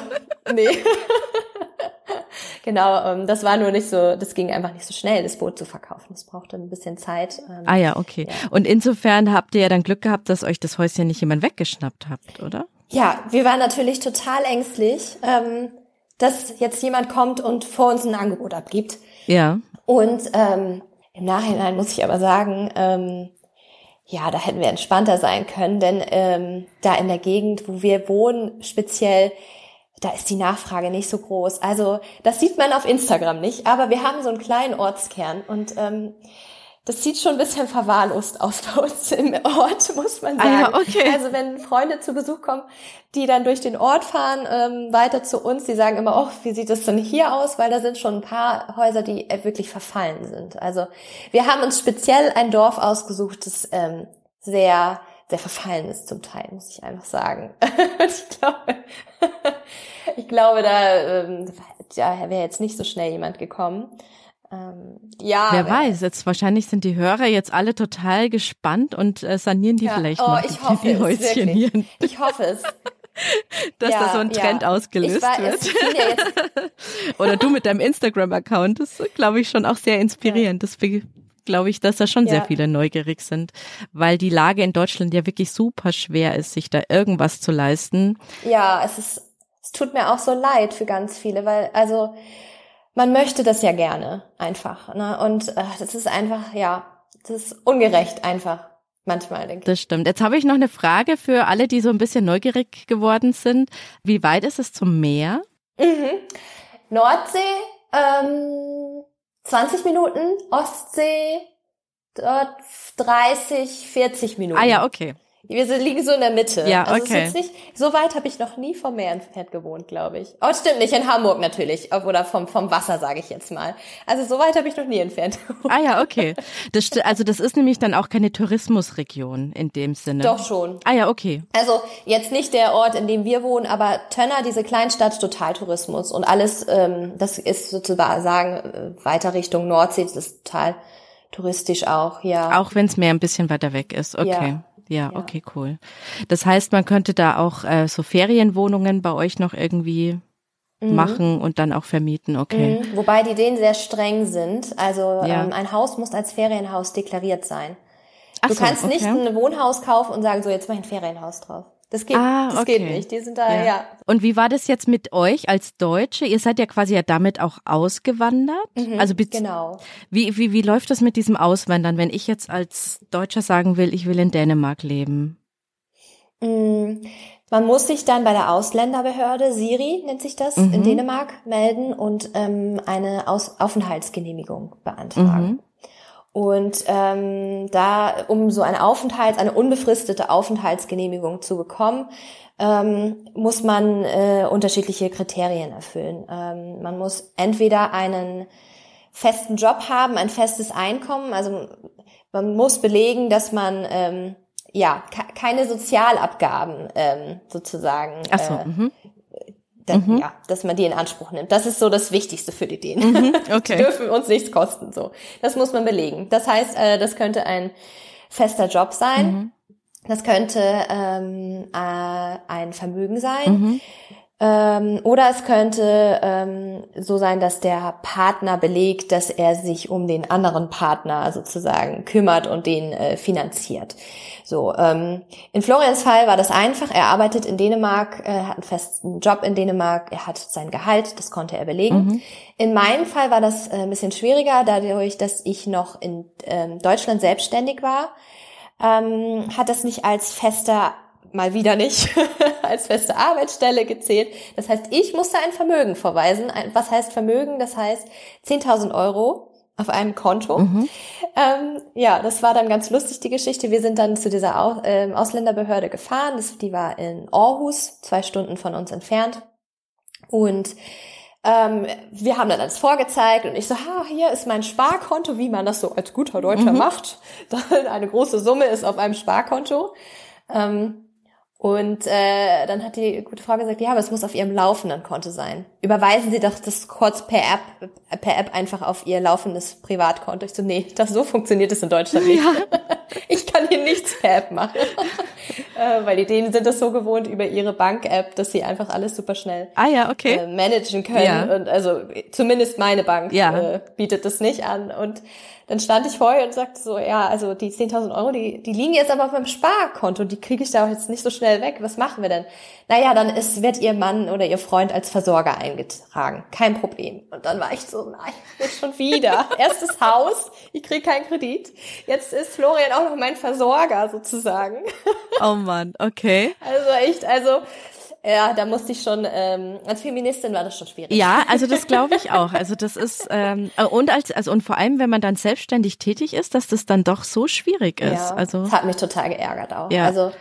nee. <laughs> <laughs> genau, ähm, das war nur nicht so, das ging einfach nicht so schnell, das Boot zu verkaufen. Das brauchte ein bisschen Zeit. Ähm, ah ja, okay. Ja. Und insofern habt ihr ja dann Glück gehabt, dass euch das Häuschen nicht jemand weggeschnappt habt, oder? Ja, wir waren natürlich total ängstlich, ähm, dass jetzt jemand kommt und vor uns ein Angebot abgibt. Ja. Und ähm, im Nachhinein muss ich aber sagen, ähm, ja, da hätten wir entspannter sein können, denn ähm, da in der Gegend, wo wir wohnen, speziell da ist die Nachfrage nicht so groß. Also das sieht man auf Instagram nicht, aber wir haben so einen kleinen Ortskern und ähm, das sieht schon ein bisschen verwahrlost aus bei uns im Ort, <laughs> muss man sagen. Ah, okay. Also wenn Freunde zu Besuch kommen, die dann durch den Ort fahren, ähm, weiter zu uns, die sagen immer, oh, wie sieht das denn hier aus? Weil da sind schon ein paar Häuser, die wirklich verfallen sind. Also wir haben uns speziell ein Dorf ausgesucht, das ähm, sehr sehr verfallen ist zum Teil, muss ich einfach sagen. <laughs> ich glaube, ich glaube, da, ähm, da wäre jetzt nicht so schnell jemand gekommen. Ähm, ja. Wer weiß, jetzt wahrscheinlich sind die Hörer jetzt alle total gespannt und äh, sanieren die ja, vielleicht oh, noch ich hoffe die Häuschen hier. Ich hoffe es. <laughs> Dass ja, da so ein Trend ja. ausgelöst war, wird. <laughs> Oder du mit deinem Instagram-Account, das glaube ich schon auch sehr inspirierend. Das glaube ich, dass da schon sehr viele neugierig sind, weil die Lage in Deutschland ja wirklich super schwer ist, sich da irgendwas zu leisten. Ja, es ist, es tut mir auch so leid für ganz viele, weil, also, man möchte das ja gerne einfach, ne? Und äh, das ist einfach, ja, das ist ungerecht einfach. Manchmal, denke ich. Das stimmt. Jetzt habe ich noch eine Frage für alle, die so ein bisschen neugierig geworden sind. Wie weit ist es zum Meer? Mhm. Nordsee, ähm, 20 Minuten, Ostsee dort 30, 40 Minuten. Ah ja, okay. Wir liegen so in der Mitte. Ja, okay. Also ist nicht, so weit habe ich noch nie vom Meer entfernt gewohnt, glaube ich. Oh, stimmt nicht, in Hamburg natürlich. Oder vom, vom Wasser, sage ich jetzt mal. Also so weit habe ich noch nie entfernt gewohnt. Ah ja, okay. Das, also das ist nämlich dann auch keine Tourismusregion in dem Sinne. Doch schon. Ah ja, okay. Also jetzt nicht der Ort, in dem wir wohnen, aber Tönner, diese Kleinstadt, total Tourismus. Und alles, ähm, das ist sozusagen äh, weiter Richtung Nordsee, das ist total touristisch auch, ja. Auch wenn es mehr ein bisschen weiter weg ist, okay. Ja. Ja. okay, cool. Das heißt, man könnte da auch äh, so Ferienwohnungen bei euch noch irgendwie mhm. machen und dann auch vermieten, okay. Mhm. Wobei die denen sehr streng sind. Also ja. ähm, ein Haus muss als Ferienhaus deklariert sein. Ach du so, kannst okay. nicht ein Wohnhaus kaufen und sagen, so jetzt mach ich ein Ferienhaus drauf. Das geht, ah, das geht nicht. Die sind da, ja. ja. Und wie war das jetzt mit euch als Deutsche? Ihr seid ja quasi ja damit auch ausgewandert. Mhm, also genau. Wie, wie, wie läuft das mit diesem Auswandern, wenn ich jetzt als Deutscher sagen will, ich will in Dänemark leben? Mhm. Man muss sich dann bei der Ausländerbehörde, Siri nennt sich das, mhm. in Dänemark melden und ähm, eine Aus Aufenthaltsgenehmigung beantragen. Mhm. Und ähm, da, um so eine Aufenthalts-, eine unbefristete Aufenthaltsgenehmigung zu bekommen, ähm, muss man äh, unterschiedliche Kriterien erfüllen. Ähm, man muss entweder einen festen Job haben, ein festes Einkommen, also man muss belegen, dass man ähm, ja keine Sozialabgaben ähm, sozusagen so, äh, dann, mhm. ja, dass man die in Anspruch nimmt. Das ist so das Wichtigste für die Dänen. Mhm. <laughs> Okay. die dürfen uns nichts kosten. So, das muss man belegen. Das heißt, äh, das könnte ein fester Job sein. Mhm. Das könnte ähm, äh, ein Vermögen sein. Ähm, oder es könnte ähm, so sein, dass der Partner belegt, dass er sich um den anderen Partner sozusagen kümmert und den äh, finanziert. So, ähm, in Florians Fall war das einfach. Er arbeitet in Dänemark, er hat einen festen Job in Dänemark, er hat sein Gehalt, das konnte er belegen. Mhm. In meinem Fall war das äh, ein bisschen schwieriger, dadurch, dass ich noch in ähm, Deutschland selbstständig war, ähm, hat das nicht als fester mal wieder nicht <laughs> als feste Arbeitsstelle gezählt. Das heißt, ich musste ein Vermögen verweisen. Was heißt Vermögen? Das heißt 10.000 Euro auf einem Konto. Mhm. Ähm, ja, das war dann ganz lustig, die Geschichte. Wir sind dann zu dieser Aus äh, Ausländerbehörde gefahren. Das, die war in Aarhus, zwei Stunden von uns entfernt. Und ähm, wir haben dann alles vorgezeigt und ich so, ha, hier ist mein Sparkonto, wie man das so als guter Deutscher mhm. macht. <laughs> Eine große Summe ist auf einem Sparkonto. Ähm, und äh, dann hat die gute Frau gesagt, ja, aber es muss auf ihrem laufenden Konto sein. Überweisen Sie doch das kurz per App, per App einfach auf Ihr laufendes Privatkonto. Ich so, nee, das so funktioniert es in Deutschland nicht. Ja. <laughs> Ich kann hier nichts per App machen. <laughs> äh, weil die Dänen sind das so gewohnt über ihre Bank-App, dass sie einfach alles super schnell ah, ja, okay. äh, managen können. Ja. Und also zumindest meine Bank ja. äh, bietet das nicht an. Und dann stand ich vorher und sagte so, ja, also die 10.000 Euro, die, die liegen jetzt aber auf meinem Sparkonto, die kriege ich da auch jetzt nicht so schnell weg. Was machen wir denn? Naja, dann ist, wird ihr Mann oder ihr Freund als Versorger eingetragen. Kein Problem. Und dann war ich so, nein, jetzt schon wieder. <laughs> Erstes Haus, ich kriege keinen Kredit. Jetzt ist Florian auch noch mein Versorger sozusagen. Oh Mann, okay. Also echt, also ja, da musste ich schon, ähm, als Feministin war das schon schwierig. Ja, also das <laughs> glaube ich auch. Also das ist, ähm, und als, also und vor allem, wenn man dann selbstständig tätig ist, dass das dann doch so schwierig ist. Ja, also das hat mich total geärgert auch. Ja. Also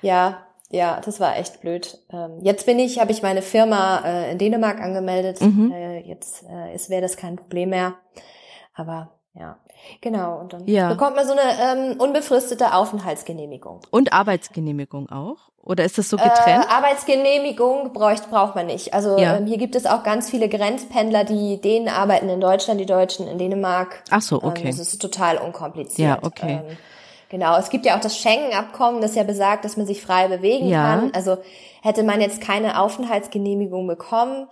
ja, ja, das war echt blöd. Ähm, jetzt bin ich, habe ich meine Firma äh, in Dänemark angemeldet. Mhm. Äh, jetzt äh, ist wäre das kein Problem mehr. Aber ja, genau. Und dann ja. bekommt man so eine ähm, unbefristete Aufenthaltsgenehmigung. Und Arbeitsgenehmigung auch? Oder ist das so getrennt? Äh, Arbeitsgenehmigung braucht, braucht man nicht. Also ja. ähm, hier gibt es auch ganz viele Grenzpendler, die denen arbeiten in Deutschland, die Deutschen in Dänemark. Ach so, okay. Ähm, das ist total unkompliziert. Ja, okay. Ähm, genau. Es gibt ja auch das Schengen-Abkommen, das ja besagt, dass man sich frei bewegen ja. kann. Also hätte man jetzt keine Aufenthaltsgenehmigung bekommen,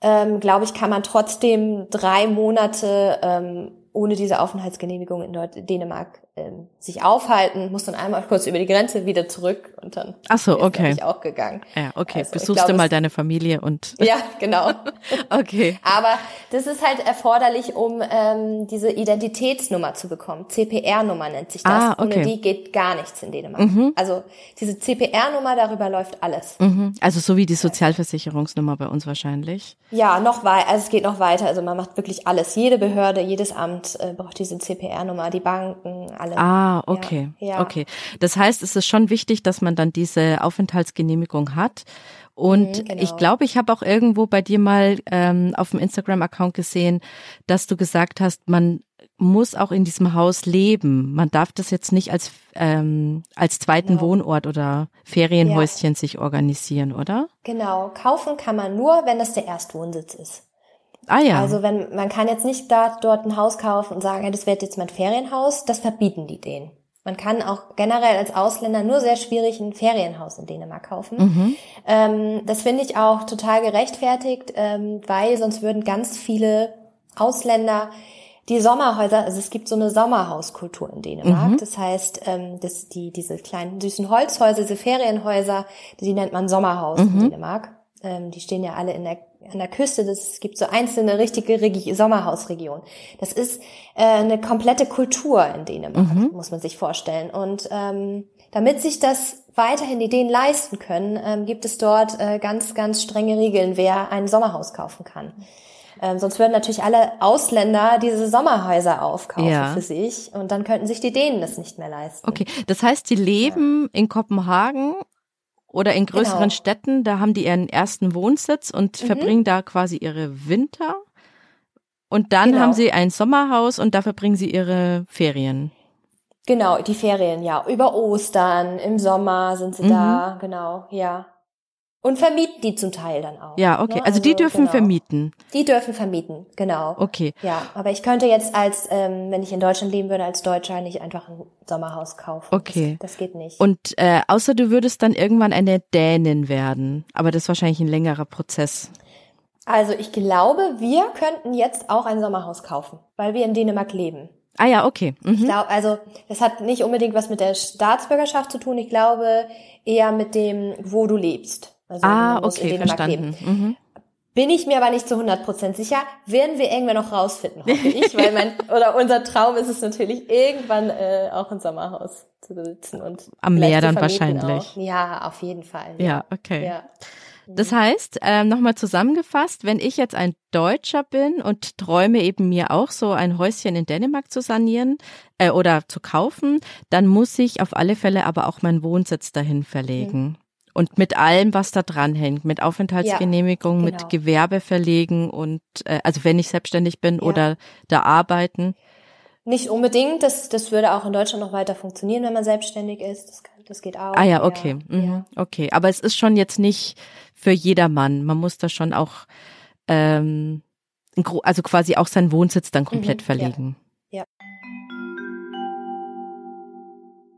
ähm, glaube ich, kann man trotzdem drei Monate ähm, ohne diese Aufenthaltsgenehmigung in Dänemark ähm, sich aufhalten, muss dann einmal kurz über die Grenze wieder zurück und dann Ach so, okay. ich auch gegangen. Ja, okay. Also, Besuchst glaub, du mal deine Familie und <laughs> Ja, genau. <laughs> okay. Aber das ist halt erforderlich, um ähm, diese Identitätsnummer zu bekommen. CPR-Nummer nennt sich das. Ah, okay. Ohne die geht gar nichts in Dänemark. Mhm. Also diese CPR-Nummer, darüber läuft alles. Mhm. Also so wie die Sozialversicherungsnummer bei uns wahrscheinlich. Ja, noch weiter. Also es geht noch weiter. Also man macht wirklich alles. Jede Behörde, jedes Amt äh, braucht diese CPR-Nummer. Die Banken, alles alle. Ah, okay. Ja, ja. Okay. Das heißt, es ist schon wichtig, dass man dann diese Aufenthaltsgenehmigung hat. Und mhm, genau. ich glaube, ich habe auch irgendwo bei dir mal ähm, auf dem Instagram-Account gesehen, dass du gesagt hast, man muss auch in diesem Haus leben. Man darf das jetzt nicht als ähm, als zweiten genau. Wohnort oder Ferienhäuschen ja. sich organisieren, oder? Genau. Kaufen kann man nur, wenn das der Erstwohnsitz ist. Ah ja. Also wenn man kann jetzt nicht da, dort ein Haus kaufen und sagen, das wird jetzt mein Ferienhaus, das verbieten die denen. Man kann auch generell als Ausländer nur sehr schwierig ein Ferienhaus in Dänemark kaufen. Mhm. Ähm, das finde ich auch total gerechtfertigt, ähm, weil sonst würden ganz viele Ausländer die Sommerhäuser, also es gibt so eine Sommerhauskultur in Dänemark. Mhm. Das heißt, ähm, das, die, diese kleinen süßen Holzhäuser, diese Ferienhäuser, die nennt man Sommerhaus mhm. in Dänemark. Ähm, die stehen ja alle in der, an der Küste. Das gibt so einzelne richtige Regi Sommerhausregionen. Das ist äh, eine komplette Kultur in Dänemark, mhm. muss man sich vorstellen. Und ähm, damit sich das weiterhin die Dänen leisten können, ähm, gibt es dort äh, ganz, ganz strenge Regeln, wer ein Sommerhaus kaufen kann. Ähm, sonst würden natürlich alle Ausländer diese Sommerhäuser aufkaufen ja. für sich und dann könnten sich die Dänen das nicht mehr leisten. Okay, das heißt, die leben ja. in Kopenhagen oder in größeren genau. Städten, da haben die ihren ersten Wohnsitz und mhm. verbringen da quasi ihre Winter. Und dann genau. haben sie ein Sommerhaus und da verbringen sie ihre Ferien. Genau, die Ferien, ja. Über Ostern, im Sommer sind sie mhm. da, genau, ja. Und vermieten die zum Teil dann auch. Ja, okay. Ne? Also, also, die dürfen genau. vermieten. Die dürfen vermieten, genau. Okay. Ja, aber ich könnte jetzt als, ähm, wenn ich in Deutschland leben würde, als Deutscher nicht einfach ein Sommerhaus kaufen. Okay. Das, das geht nicht. Und äh, außer du würdest dann irgendwann eine Dänin werden. Aber das ist wahrscheinlich ein längerer Prozess. Also ich glaube, wir könnten jetzt auch ein Sommerhaus kaufen, weil wir in Dänemark leben. Ah ja, okay. Mhm. Ich glaube, also das hat nicht unbedingt was mit der Staatsbürgerschaft zu tun. Ich glaube eher mit dem, wo du lebst. Also ah, okay, verstanden. Mhm. Bin ich mir aber nicht zu 100% sicher. Werden wir irgendwann noch rausfinden, hoffe ich. weil mein, <laughs> oder unser Traum ist es natürlich, irgendwann äh, auch ein Sommerhaus zu besitzen. Und Am Meer dann wahrscheinlich. Auch. Ja, auf jeden Fall. Ja, ja okay. Ja. Das heißt, äh, nochmal zusammengefasst, wenn ich jetzt ein Deutscher bin und träume eben mir auch so ein Häuschen in Dänemark zu sanieren äh, oder zu kaufen, dann muss ich auf alle Fälle aber auch meinen Wohnsitz dahin verlegen. Mhm. Und mit allem, was da dran hängt, mit Aufenthaltsgenehmigung, ja, genau. mit Gewerbe verlegen und äh, also wenn ich selbstständig bin ja. oder da arbeiten. Nicht unbedingt, das, das würde auch in Deutschland noch weiter funktionieren, wenn man selbstständig ist. Das, das geht auch. Ah ja, okay. Ja. Mhm. Okay. Aber es ist schon jetzt nicht für jedermann. Man muss da schon auch ähm, also quasi auch seinen Wohnsitz dann komplett mhm, verlegen.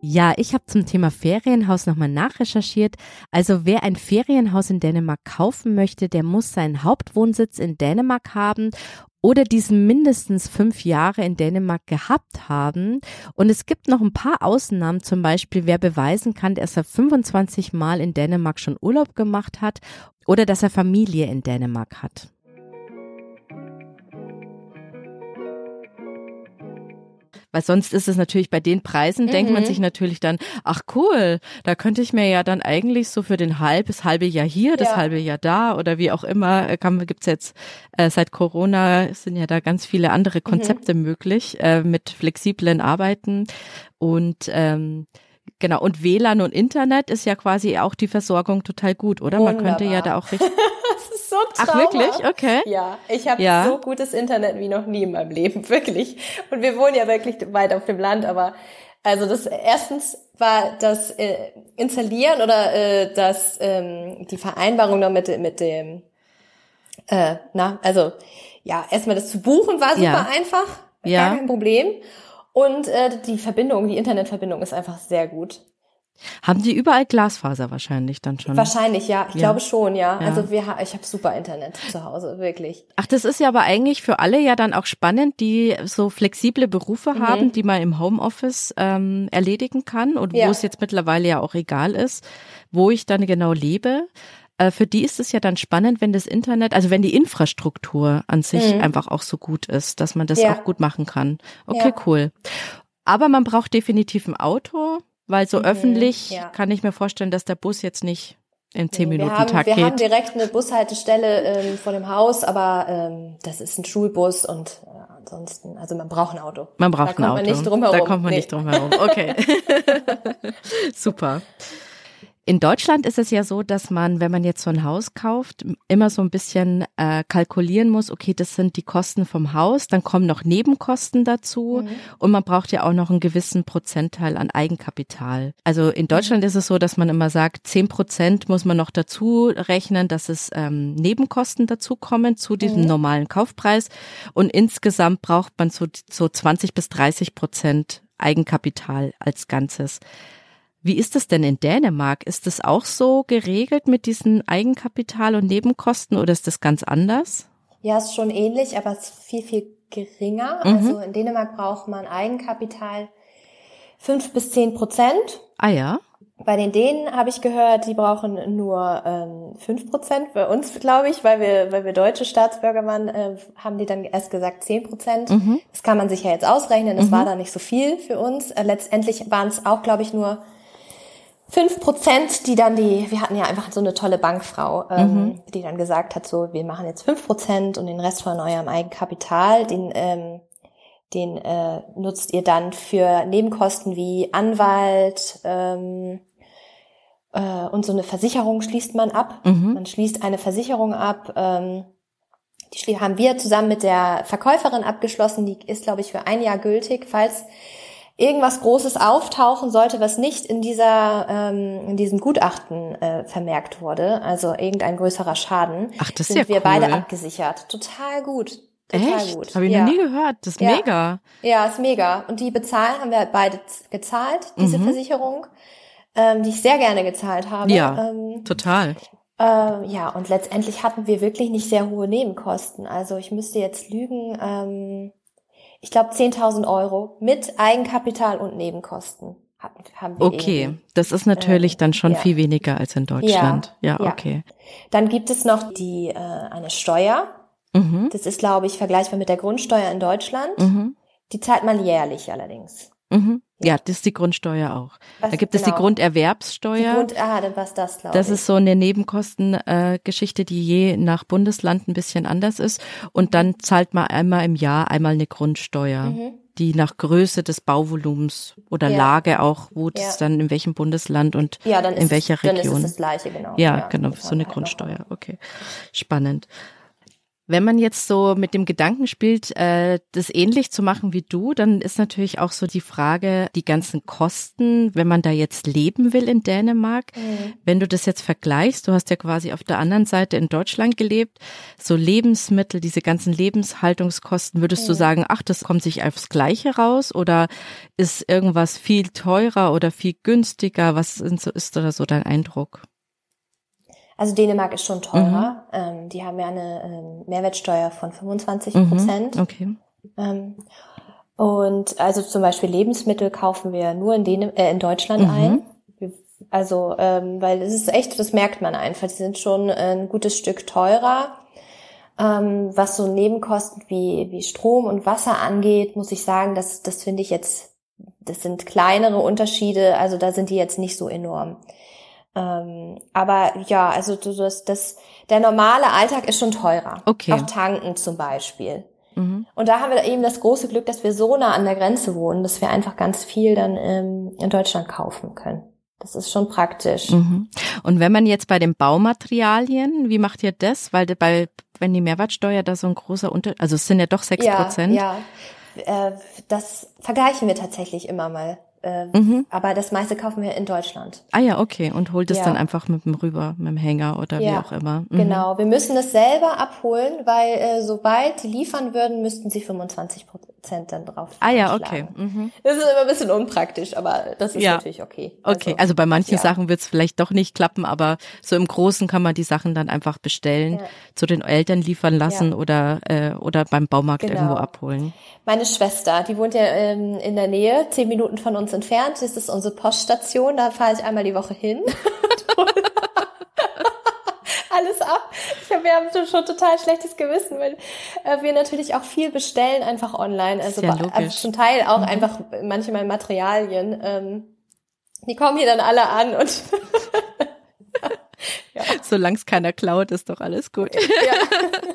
Ja. ich habe zum Thema Ferienhaus nochmal nachrecherchiert. Also wer ein Ferienhaus in Dänemark kaufen möchte, der muss seinen Hauptwohnsitz in Dänemark haben oder diesen mindestens fünf Jahre in Dänemark gehabt haben. Und es gibt noch ein paar Ausnahmen, zum Beispiel wer beweisen kann, dass er 25 Mal in Dänemark schon Urlaub gemacht hat oder dass er Familie in Dänemark hat. Weil sonst ist es natürlich bei den Preisen, mhm. denkt man mhm. sich natürlich dann, ach cool, da könnte ich mir ja dann eigentlich so für den halb, das halbe Jahr hier, das ja. halbe Jahr da oder wie auch immer, äh, kann, gibt's jetzt äh, seit Corona sind ja da ganz viele andere mhm. Konzepte mhm. möglich äh, mit flexiblen Arbeiten und ähm, Genau, und WLAN und Internet ist ja quasi auch die Versorgung total gut, oder? Wunderbar. Man könnte ja da auch richtig. <laughs> das ist so traumhaft. Ach, wirklich? Okay. Ja, ich habe ja. so gutes Internet wie noch nie in meinem Leben, <laughs> wirklich. Und wir wohnen ja wirklich weit auf dem Land, aber also das erstens war das äh, Installieren oder äh, das ähm, die Vereinbarung noch mit, mit dem äh, na, also ja, erstmal das zu buchen war super ja. einfach, ja. gar kein Problem. Und äh, die Verbindung, die Internetverbindung ist einfach sehr gut. Haben die überall Glasfaser wahrscheinlich dann schon? Wahrscheinlich, ja. Ich ja. glaube schon, ja. ja. Also wir, ich habe super Internet zu Hause, wirklich. Ach, das ist ja aber eigentlich für alle ja dann auch spannend, die so flexible Berufe mhm. haben, die man im Homeoffice ähm, erledigen kann und ja. wo es jetzt mittlerweile ja auch egal ist, wo ich dann genau lebe. Äh, für die ist es ja dann spannend, wenn das Internet, also wenn die Infrastruktur an sich mhm. einfach auch so gut ist, dass man das ja. auch gut machen kann. Okay, ja. cool. Aber man braucht definitiv ein Auto, weil so mhm, öffentlich ja. kann ich mir vorstellen, dass der Bus jetzt nicht in zehn nee, Minuten haben, Tag wir geht. Wir haben direkt eine Bushaltestelle ähm, vor dem Haus, aber ähm, das ist ein Schulbus und äh, ansonsten, also man braucht ein Auto. Man braucht ein Auto. Da kommt man nicht drum herum. Da kommt man nee. nicht drum herum. Okay. <laughs> <laughs> Super. In Deutschland ist es ja so, dass man, wenn man jetzt so ein Haus kauft, immer so ein bisschen äh, kalkulieren muss, okay, das sind die Kosten vom Haus, dann kommen noch Nebenkosten dazu mhm. und man braucht ja auch noch einen gewissen Prozentteil an Eigenkapital. Also in Deutschland mhm. ist es so, dass man immer sagt, zehn Prozent muss man noch dazu rechnen, dass es ähm, Nebenkosten dazukommen zu diesem mhm. normalen Kaufpreis und insgesamt braucht man so, so 20 bis 30 Prozent Eigenkapital als Ganzes. Wie ist es denn in Dänemark? Ist es auch so geregelt mit diesen Eigenkapital und Nebenkosten oder ist das ganz anders? Ja, ist schon ähnlich, aber es ist viel, viel geringer. Mhm. Also in Dänemark braucht man Eigenkapital fünf bis zehn Prozent. Ah ja. Bei den Dänen habe ich gehört, die brauchen nur ähm, fünf ähm, Prozent. Bei uns, glaube ich, weil wir, weil wir deutsche Staatsbürger waren, äh, haben die dann erst gesagt zehn Prozent. Mhm. Das kann man sich ja jetzt ausrechnen. Das mhm. war da nicht so viel für uns. Äh, letztendlich waren es auch, glaube ich, nur fünf Prozent, die dann die, wir hatten ja einfach so eine tolle Bankfrau, ähm, mhm. die dann gesagt hat, so, wir machen jetzt fünf Prozent und den Rest von eurem Eigenkapital, den, ähm, den äh, nutzt ihr dann für Nebenkosten wie Anwalt ähm, äh, und so eine Versicherung schließt man ab. Mhm. Man schließt eine Versicherung ab. Ähm, die haben wir zusammen mit der Verkäuferin abgeschlossen. Die ist, glaube ich, für ein Jahr gültig, falls irgendwas Großes auftauchen sollte, was nicht in dieser ähm, in diesem Gutachten äh, vermerkt wurde, also irgendein größerer Schaden, Ach, das sind ist ja wir cool. beide abgesichert. Total gut. Total Echt? gut. Habe ich ja. noch nie gehört. Das ist ja. mega. Ja, ist mega. Und die bezahlen haben wir beide gezahlt, diese mhm. Versicherung, ähm, die ich sehr gerne gezahlt habe. Ja, ähm, total. Äh, ja, und letztendlich hatten wir wirklich nicht sehr hohe Nebenkosten. Also ich müsste jetzt lügen. Ähm, ich glaube 10.000 Euro mit Eigenkapital und Nebenkosten haben wir. Okay, irgendwie. das ist natürlich äh, dann schon ja. viel weniger als in Deutschland. Ja, ja, okay. Dann gibt es noch die äh, eine Steuer. Mhm. Das ist, glaube ich, vergleichbar mit der Grundsteuer in Deutschland. Mhm. Die zahlt man jährlich allerdings. Mhm. Ja, das ist die Grundsteuer auch. Was, da gibt es die genau. Grunderwerbssteuer. Die Grund, ah, dann was das, glaube Das ist so eine Nebenkostengeschichte, äh, die je nach Bundesland ein bisschen anders ist. Und dann zahlt man einmal im Jahr einmal eine Grundsteuer. Mhm. die nach Größe des Bauvolumens oder ja. Lage auch, wo ja. das dann in welchem Bundesland und ja, in welcher es, Region. Dann ist es das gleiche, genau. Ja, ja genau, so eine halt Grundsteuer. Okay, spannend. Wenn man jetzt so mit dem Gedanken spielt, äh, das ähnlich zu machen wie du, dann ist natürlich auch so die Frage, die ganzen Kosten, wenn man da jetzt leben will in Dänemark. Mhm. Wenn du das jetzt vergleichst, du hast ja quasi auf der anderen Seite in Deutschland gelebt, so Lebensmittel, diese ganzen Lebenshaltungskosten, würdest mhm. du sagen, ach, das kommt sich aufs Gleiche raus oder ist irgendwas viel teurer oder viel günstiger? Was ist da so dein Eindruck? Also Dänemark ist schon teurer. Mhm. Ähm, die haben ja eine ähm, Mehrwertsteuer von 25 mhm. Prozent. Mhm. Okay. Ähm, und also zum Beispiel Lebensmittel kaufen wir nur in, Dänem äh, in Deutschland mhm. ein. Also, ähm, weil es ist echt, das merkt man einfach. Die sind schon ein gutes Stück teurer. Ähm, was so Nebenkosten wie, wie Strom und Wasser angeht, muss ich sagen, das, das finde ich jetzt, das sind kleinere Unterschiede. Also da sind die jetzt nicht so enorm. Ähm, aber ja, also du, das, das, der normale Alltag ist schon teurer. Okay. Auch tanken zum Beispiel. Mhm. Und da haben wir eben das große Glück, dass wir so nah an der Grenze wohnen, dass wir einfach ganz viel dann ähm, in Deutschland kaufen können. Das ist schon praktisch. Mhm. Und wenn man jetzt bei den Baumaterialien, wie macht ihr das? Weil bei, wenn die Mehrwertsteuer da so ein großer Unterschied, also es sind ja doch sechs Prozent. Ja, ja. Äh, das vergleichen wir tatsächlich immer mal. Äh, mhm. Aber das meiste kaufen wir in Deutschland. Ah ja, okay. Und holt es ja. dann einfach mit dem rüber, mit dem Hänger oder ja. wie auch immer. Mhm. Genau. Wir müssen es selber abholen, weil äh, sobald die liefern würden, müssten sie 25 Prozent dann drauf. Ah ja, okay. Mhm. Das ist immer ein bisschen unpraktisch, aber das ist ja. natürlich okay. Also, okay, also bei manchen Sachen wird es vielleicht doch nicht klappen, aber so im Großen kann man die Sachen dann einfach bestellen, zu den Eltern liefern lassen oder äh, oder beim Baumarkt genau. irgendwo abholen. Meine Schwester, die wohnt ja ähm, in der Nähe, zehn Minuten von uns entfernt. Das ist unsere Poststation. Da fahre ich einmal die Woche hin. <laughs> <laughs> <laughs> Alles ab. Ich hab, wir haben schon total schlechtes Gewissen, weil äh, wir natürlich auch viel bestellen einfach online. Also, ja also zum Teil auch mhm. einfach manchmal Materialien. Ähm, die kommen hier dann alle an und <laughs> ja. Solange es keiner klaut, ist doch alles gut. Ja. <laughs>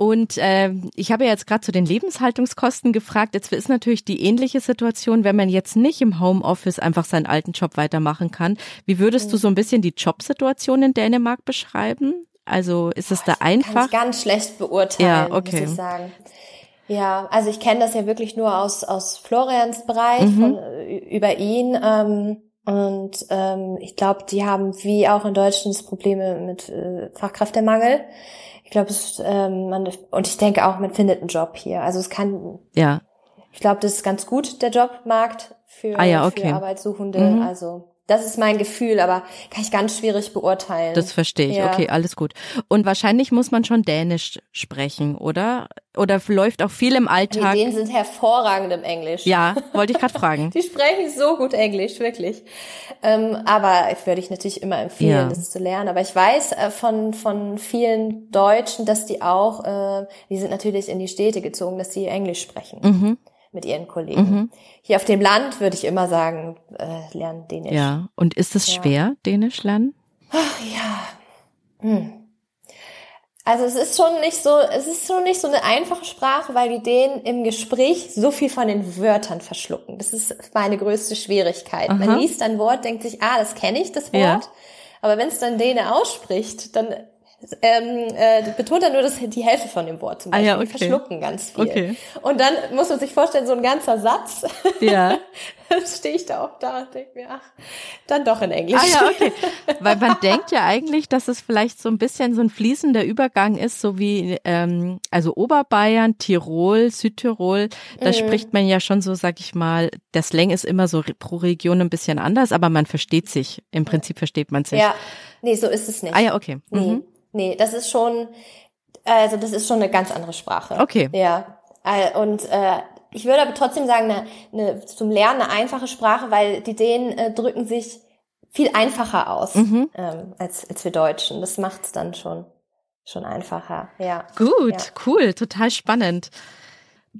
Und äh, ich habe ja jetzt gerade zu den Lebenshaltungskosten gefragt. Jetzt ist natürlich die ähnliche Situation, wenn man jetzt nicht im Homeoffice einfach seinen alten Job weitermachen kann. Wie würdest du so ein bisschen die Jobsituation in Dänemark beschreiben? Also ist es da einfach? Kann ich ganz schlecht beurteilen, ja, okay. muss ich sagen. Ja, also ich kenne das ja wirklich nur aus aus Florians Bereich mhm. von über ihn. Ähm, und ähm, ich glaube, die haben wie auch in Deutschland Probleme mit äh, Fachkräftemangel. Ich glaube, es ähm, man und ich denke auch, man findet einen Job hier. Also es kann. Ja. Ich glaube, das ist ganz gut der Jobmarkt für, ah, ja, okay. für Arbeitssuchende. Mhm. Also das ist mein Gefühl, aber kann ich ganz schwierig beurteilen. Das verstehe ich. Ja. Okay, alles gut. Und wahrscheinlich muss man schon Dänisch sprechen, oder? Oder läuft auch viel im Alltag? Die Dänen sind hervorragend im Englisch. Ja, <laughs> wollte ich gerade fragen. Die sprechen so gut Englisch, wirklich. Ähm, aber ich würde ich natürlich immer empfehlen, ja. das zu lernen. Aber ich weiß äh, von von vielen Deutschen, dass die auch, äh, die sind natürlich in die Städte gezogen, dass die Englisch sprechen. Mhm mit ihren Kollegen. Mhm. Hier auf dem Land würde ich immer sagen, äh, lernen Dänisch. Ja, und ist es ja. schwer, Dänisch lernen? Ach, ja. Hm. Also es ist schon nicht so, es ist schon nicht so eine einfache Sprache, weil die Dänen im Gespräch so viel von den Wörtern verschlucken. Das ist meine größte Schwierigkeit. Aha. Man liest ein Wort, denkt sich, ah, das kenne ich, das Wort. Ja. Aber wenn es dann Däne ausspricht, dann ähm, äh, betont er nur das, die Hälfte von dem Wort zum Beispiel. Ah, ja, okay. Die verschlucken ganz viel. Okay. Und dann muss man sich vorstellen, so ein ganzer Satz. <laughs> Ja. dann stehe ich da auch da und denke mir, ach, dann doch in Englisch. Ah ja, okay. <laughs> Weil man denkt ja eigentlich, dass es vielleicht so ein bisschen so ein fließender Übergang ist, so wie ähm, also Oberbayern, Tirol, Südtirol. Da mhm. spricht man ja schon so, sag ich mal, der Slang ist immer so pro Region ein bisschen anders, aber man versteht sich. Im Prinzip versteht man sich. Ja, nee, so ist es nicht. Ah ja, okay. Mhm. Nee. Nee, das ist schon, also das ist schon eine ganz andere Sprache. Okay. Ja. Äh, und äh, ich würde aber trotzdem sagen, eine, eine, zum Lernen eine einfache Sprache, weil die Dänen äh, drücken sich viel einfacher aus mhm. ähm, als, als wir Deutschen. Das macht's dann schon, schon einfacher. Ja. Gut, ja. cool, total spannend.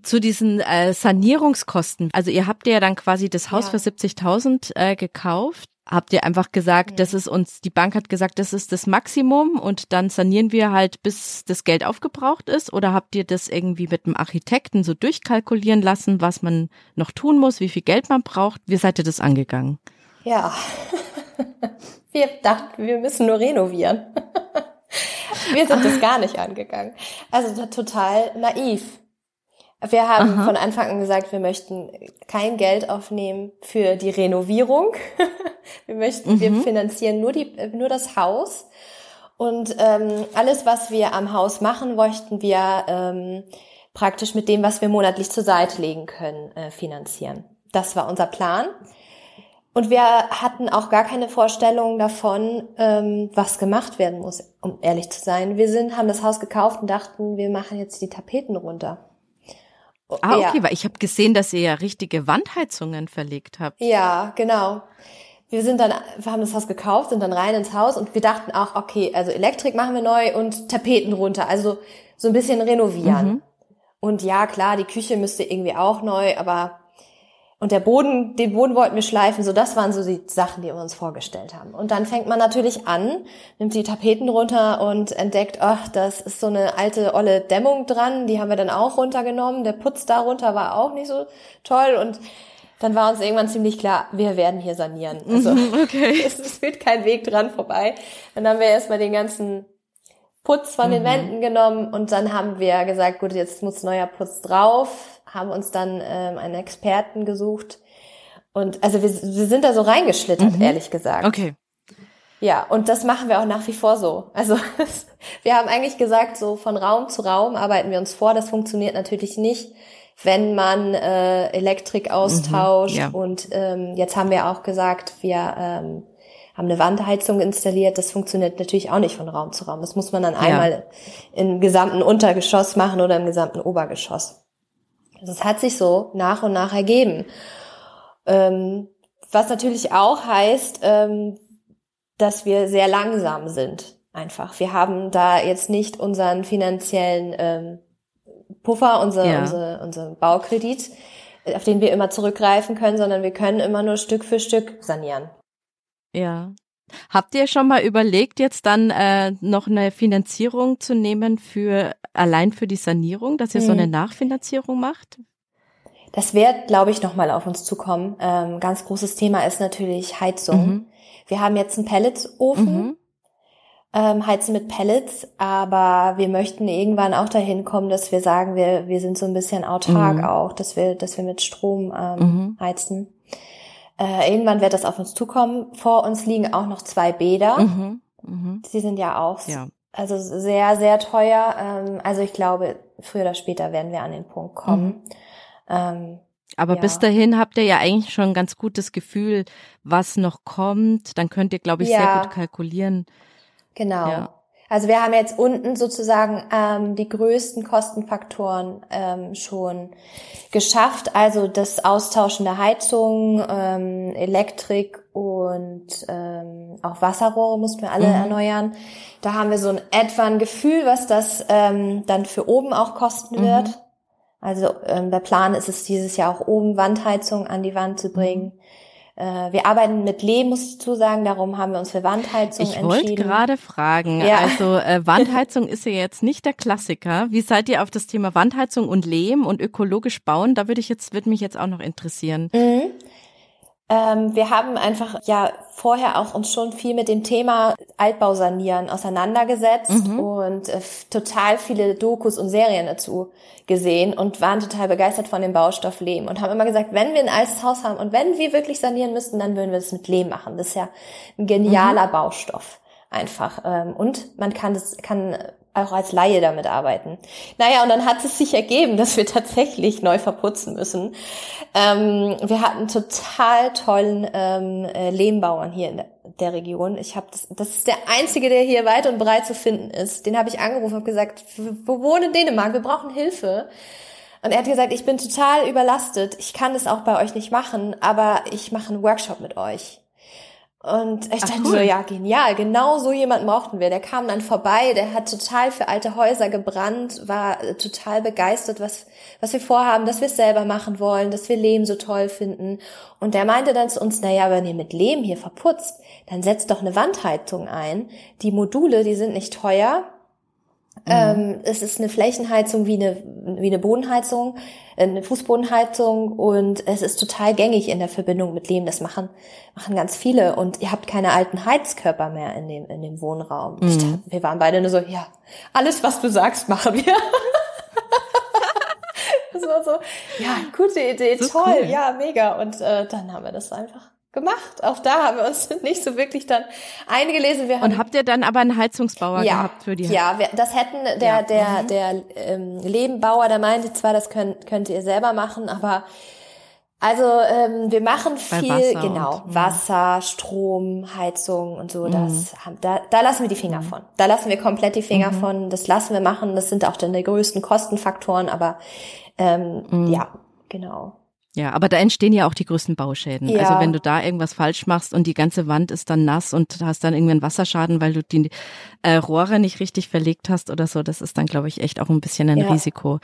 Zu diesen äh, Sanierungskosten. Also ihr habt ja dann quasi das Haus ja. für 70.000 äh, gekauft habt ihr einfach gesagt, ja. das ist uns, die Bank hat gesagt, das ist das Maximum und dann sanieren wir halt, bis das Geld aufgebraucht ist? Oder habt ihr das irgendwie mit dem Architekten so durchkalkulieren lassen, was man noch tun muss, wie viel Geld man braucht? Wie seid ihr das angegangen? Ja, <laughs> wir dachten, wir müssen nur renovieren. <laughs> wir sind das gar nicht angegangen. Also total naiv. Wir haben Aha. von Anfang an gesagt, wir möchten kein Geld aufnehmen für die Renovierung. <laughs> wir möchten, mhm. wir finanzieren nur die, nur das Haus. Und ähm, alles, was wir am Haus machen, möchten wir ähm, praktisch mit dem, was wir monatlich zur Seite legen können, äh, finanzieren. Das war unser Plan. Und wir hatten auch gar keine Vorstellung davon, ähm, was gemacht werden muss, um ehrlich zu sein. Wir sind, haben das Haus gekauft und dachten, wir machen jetzt die Tapeten runter. Ah, okay, ja. weil ich habe gesehen, dass ihr ja richtige Wandheizungen verlegt habt. Ja, genau. Wir sind dann, wir haben das Haus gekauft, sind dann rein ins Haus und wir dachten auch, okay, also Elektrik machen wir neu und Tapeten runter, also so ein bisschen renovieren. Mhm. Und ja, klar, die Küche müsste irgendwie auch neu, aber und der Boden, den Boden wollten wir schleifen, so das waren so die Sachen, die wir uns vorgestellt haben. Und dann fängt man natürlich an, nimmt die Tapeten runter und entdeckt, ach, das ist so eine alte olle Dämmung dran, die haben wir dann auch runtergenommen. Der Putz darunter war auch nicht so toll und dann war uns irgendwann ziemlich klar, wir werden hier sanieren. Also mhm, <laughs> okay. <laughs> es, es führt kein Weg dran vorbei. Dann haben wir erstmal den ganzen Putz von den mhm. Wänden genommen und dann haben wir gesagt, gut, jetzt muss neuer Putz drauf haben uns dann ähm, einen Experten gesucht. Und also wir, wir sind da so reingeschlittert, mhm. ehrlich gesagt. Okay. Ja, und das machen wir auch nach wie vor so. Also <laughs> wir haben eigentlich gesagt, so von Raum zu Raum arbeiten wir uns vor. Das funktioniert natürlich nicht, wenn man äh, Elektrik austauscht. Mhm, ja. Und ähm, jetzt haben wir auch gesagt, wir ähm, haben eine Wandheizung installiert. Das funktioniert natürlich auch nicht von Raum zu Raum. Das muss man dann einmal ja. im gesamten Untergeschoss machen oder im gesamten Obergeschoss. Das hat sich so nach und nach ergeben. Ähm, was natürlich auch heißt, ähm, dass wir sehr langsam sind. Einfach. Wir haben da jetzt nicht unseren finanziellen ähm, Puffer, unser, ja. unser, unseren Baukredit, auf den wir immer zurückgreifen können, sondern wir können immer nur Stück für Stück sanieren. Ja. Habt ihr schon mal überlegt, jetzt dann äh, noch eine Finanzierung zu nehmen für allein für die Sanierung, dass ihr mhm. so eine Nachfinanzierung macht? Das wird, glaube ich, nochmal auf uns zukommen. Ähm, ganz großes Thema ist natürlich Heizung. Mhm. Wir haben jetzt einen Pelletsofen, mhm. ähm, heizen mit Pellets, aber wir möchten irgendwann auch dahin kommen, dass wir sagen, wir, wir sind so ein bisschen autark mhm. auch, dass wir, dass wir mit Strom ähm, mhm. heizen. Äh, irgendwann wird das auf uns zukommen. Vor uns liegen auch noch zwei Bäder. Mhm. Mhm. Sie sind ja auch ja. Also sehr, sehr teuer. Ähm, also ich glaube, früher oder später werden wir an den Punkt kommen. Mhm. Ähm, aber ja. bis dahin habt ihr ja eigentlich schon ein ganz gutes Gefühl, was noch kommt. Dann könnt ihr, glaube ich, ja. sehr gut kalkulieren. Genau. Ja. Also wir haben jetzt unten sozusagen ähm, die größten Kostenfaktoren ähm, schon geschafft. Also das Austauschen der Heizung, ähm, Elektrik und ähm, auch Wasserrohre mussten wir alle mhm. erneuern. Da haben wir so ein etwa ein Gefühl, was das ähm, dann für oben auch kosten wird. Mhm. Also ähm, der Plan ist es dieses Jahr auch oben Wandheizung an die Wand zu bringen. Mhm. Äh, wir arbeiten mit Lehm, muss ich dazu sagen, darum haben wir uns für Wandheizung ich entschieden. Ich wollte gerade fragen, ja. also äh, Wandheizung ist ja jetzt nicht der Klassiker. Wie seid ihr auf das Thema Wandheizung und Lehm und ökologisch bauen? Da würde ich jetzt, würde mich jetzt auch noch interessieren. Mhm. Ähm, wir haben einfach ja vorher auch uns schon viel mit dem Thema Altbausanieren auseinandergesetzt mhm. und äh, total viele Dokus und Serien dazu gesehen und waren total begeistert von dem Baustoff Lehm und haben immer gesagt, wenn wir ein altes Haus haben und wenn wir wirklich sanieren müssten, dann würden wir das mit Lehm machen. Das ist ja ein genialer mhm. Baustoff einfach. Ähm, und man kann das, kann auch als Laie damit arbeiten. Naja, und dann hat es sich ergeben, <laughs> dass wir tatsächlich neu verputzen müssen. Ähm, wir hatten total tollen ähm, äh, Lehmbauern hier in der, Region. Ich habe das, das ist der einzige, der hier weit und breit zu finden ist. Den habe ich angerufen und gesagt, wo wohnen in Dänemark? Wir brauchen Hilfe. Und er hat gesagt, ich bin total überlastet. Ich kann das auch bei euch nicht machen, aber ich mache einen Workshop mit euch. Und ich Ach, dachte cool. so, ja, genial, genau so jemanden brauchten wir. Der kam dann vorbei, der hat total für alte Häuser gebrannt, war äh, total begeistert, was, was wir vorhaben, dass wir es selber machen wollen, dass wir Lehm so toll finden. Und der meinte dann zu uns, naja, wenn ihr mit Lehm hier verputzt, dann setzt doch eine Wandheizung ein. Die Module, die sind nicht teuer, Mhm. Ähm, es ist eine Flächenheizung wie eine, wie eine Bodenheizung, äh, eine Fußbodenheizung und es ist total gängig in der Verbindung mit Lehm. Das machen, machen ganz viele und ihr habt keine alten Heizkörper mehr in dem, in dem Wohnraum. Mhm. Dachte, wir waren beide nur so, ja, alles was du sagst, machen wir. <laughs> das war so, ja, gute Idee, so toll, cool. ja, mega. Und äh, dann haben wir das einfach gemacht. Auch da haben wir uns <laughs> nicht so wirklich dann eingelesen. Wir und habt ihr dann aber einen Heizungsbauer ja, gehabt für die? Ja, wir, das hätten der ja. der mhm. der ähm, Lebenbauer, der meinte zwar, das könnt könnt ihr selber machen, aber also ähm, wir machen viel, Wasser genau, und, Wasser, Strom, Heizung und so. Das mhm. da, da lassen wir die Finger mhm. von. Da lassen wir komplett die Finger mhm. von. Das lassen wir machen. Das sind auch dann die größten Kostenfaktoren. Aber ähm, mhm. ja, genau. Ja, aber da entstehen ja auch die größten Bauschäden. Ja. Also wenn du da irgendwas falsch machst und die ganze Wand ist dann nass und hast dann irgendwann Wasserschaden, weil du die äh, Rohre nicht richtig verlegt hast oder so, das ist dann, glaube ich, echt auch ein bisschen ein ja. Risiko.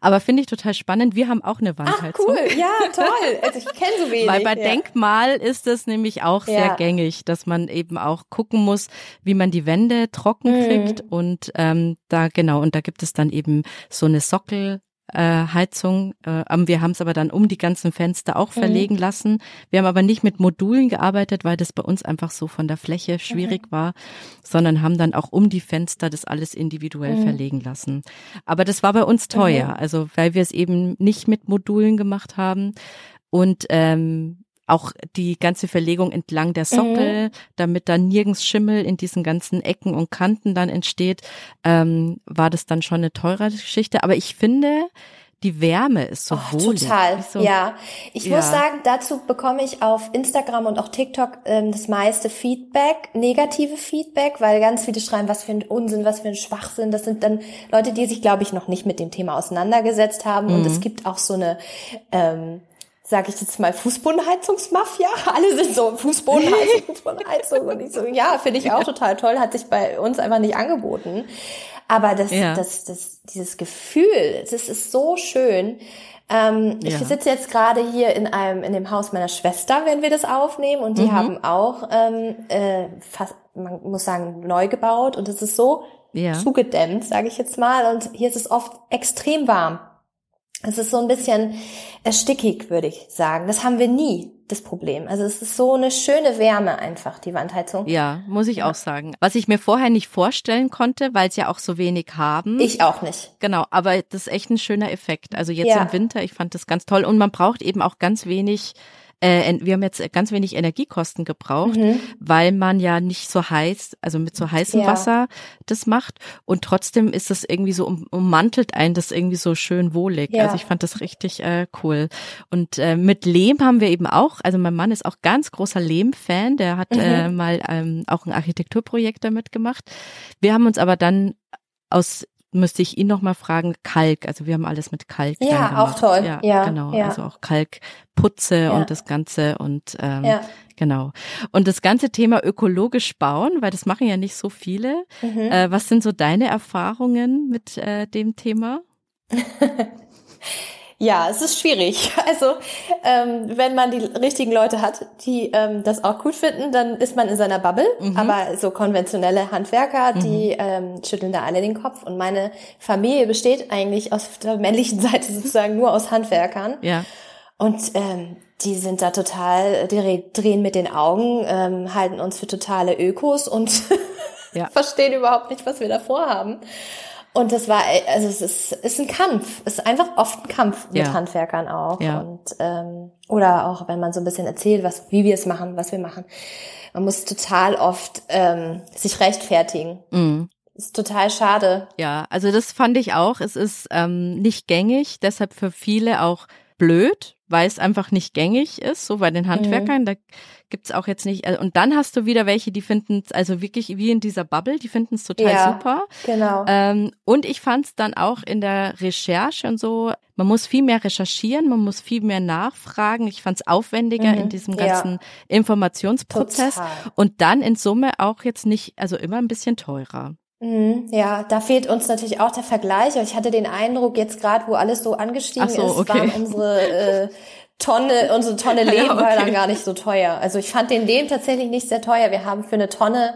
Aber finde ich total spannend. Wir haben auch eine Wandheizung. Ach, cool, ja, toll. Also ich kenne so <laughs> wenig. Weil bei ja. Denkmal ist es nämlich auch sehr gängig, dass man eben auch gucken muss, wie man die Wände trocken mhm. kriegt. Und ähm, da genau, und da gibt es dann eben so eine Sockel äh, Heizung. Äh, wir haben es aber dann um die ganzen Fenster auch mhm. verlegen mhm. lassen. Wir haben aber nicht mit Modulen gearbeitet, weil das bei uns einfach so von der Fläche schwierig mhm. war, sondern haben dann auch um die Fenster das alles individuell mhm. verlegen lassen. Aber das war bei uns teuer, mhm. also weil wir es eben nicht mit Modulen gemacht haben. Und ähm, auch die ganze Verlegung entlang der Sockel, mhm. damit dann nirgends Schimmel in diesen ganzen Ecken und Kanten dann entsteht, ähm, war das dann schon eine teure Geschichte. Aber ich finde, die Wärme ist so oh, wohlig. Total, so, ja. Ich ja. muss sagen, dazu bekomme ich auf Instagram und auch TikTok ähm, das meiste Feedback, negative Feedback, weil ganz viele schreiben, was für ein Unsinn, was für ein Schwachsinn. Das sind dann Leute, die sich, glaube ich, noch nicht mit dem Thema auseinandergesetzt haben. Mhm. Und es gibt auch so eine ähm, sage ich jetzt mal, Fußbodenheizungsmafia. <laughs> Alle sind so Fußbodenheizung, <laughs> Fußbodenheizung. Und ich so, ja, finde ich auch total toll, hat sich bei uns einfach nicht angeboten. Aber das, ja. das, das, dieses Gefühl, das ist so schön. Ähm, ja. Ich sitze jetzt gerade hier in einem in dem Haus meiner Schwester, wenn wir das aufnehmen, und die mhm. haben auch ähm, äh, fast, man muss sagen, neu gebaut und es ist so ja. zugedämmt, sage ich jetzt mal. Und hier ist es oft extrem warm. Es ist so ein bisschen erstickig, würde ich sagen. Das haben wir nie, das Problem. Also es ist so eine schöne Wärme einfach, die Wandheizung. Ja, muss ich auch sagen. Was ich mir vorher nicht vorstellen konnte, weil es ja auch so wenig haben. Ich auch nicht. Genau, aber das ist echt ein schöner Effekt. Also jetzt ja. im Winter, ich fand das ganz toll. Und man braucht eben auch ganz wenig äh, wir haben jetzt ganz wenig Energiekosten gebraucht, mhm. weil man ja nicht so heiß, also mit so heißem ja. Wasser das macht und trotzdem ist das irgendwie so um, ummantelt ein, das irgendwie so schön wohlig. Ja. Also ich fand das richtig äh, cool. Und äh, mit Lehm haben wir eben auch, also mein Mann ist auch ganz großer Lehm-Fan, der hat mhm. äh, mal ähm, auch ein Architekturprojekt damit gemacht. Wir haben uns aber dann aus müsste ich ihn noch mal fragen, Kalk, also wir haben alles mit Kalk. Ja, auch toll. Ja, ja genau. Ja. Also auch Kalkputze ja. und das Ganze und ähm, ja. genau. Und das ganze Thema ökologisch bauen, weil das machen ja nicht so viele. Mhm. Äh, was sind so deine Erfahrungen mit äh, dem Thema? <laughs> Ja, es ist schwierig. <laughs> Also ähm, wenn man die richtigen Leute hat, die ähm, das auch gut finden, dann ist man in seiner Bubble. Mhm. Aber so konventionelle Handwerker, die mhm. ähm, schütteln da alle den Kopf. Und meine Familie besteht eigentlich aus der männlichen <laughs> Seite sozusagen nur aus Handwerkern. Ja. Und ähm, die sind da total, die drehen mit den Augen, ähm, halten uns für totale Ökos und ja. <laughs> verstehen überhaupt nicht, was wir da vorhaben. Und das war, also es ist, ist ein Kampf. Es ist einfach oft ein Kampf mit ja. Handwerkern auch. Ja. Und ähm, oder auch wenn man so ein bisschen erzählt, was, wie wir es machen, was wir machen. Man muss total oft ähm, sich rechtfertigen. Mhm. Ist total schade. Ja, also das fand ich auch. Es ist ähm, nicht gängig, deshalb für viele auch blöd, weil es einfach nicht gängig ist, so bei den Handwerkern. Mhm. Da gibt's auch jetzt nicht. Also, und dann hast du wieder welche, die finden es, also wirklich wie in dieser Bubble, die finden es total ja, super. Genau. Ähm, und ich fand es dann auch in der Recherche und so, man muss viel mehr recherchieren, man muss viel mehr nachfragen. Ich fand es aufwendiger mhm, in diesem ganzen ja. Informationsprozess. Total. Und dann in Summe auch jetzt nicht, also immer ein bisschen teurer. Mhm, ja, da fehlt uns natürlich auch der Vergleich. Ich hatte den Eindruck, jetzt gerade, wo alles so angestiegen so, ist, okay. waren unsere äh, <laughs> Tonne, unsere Tonne Lehm <laughs> ja, okay. war dann gar nicht so teuer. Also ich fand den Lehm tatsächlich nicht sehr teuer. Wir haben für eine Tonne,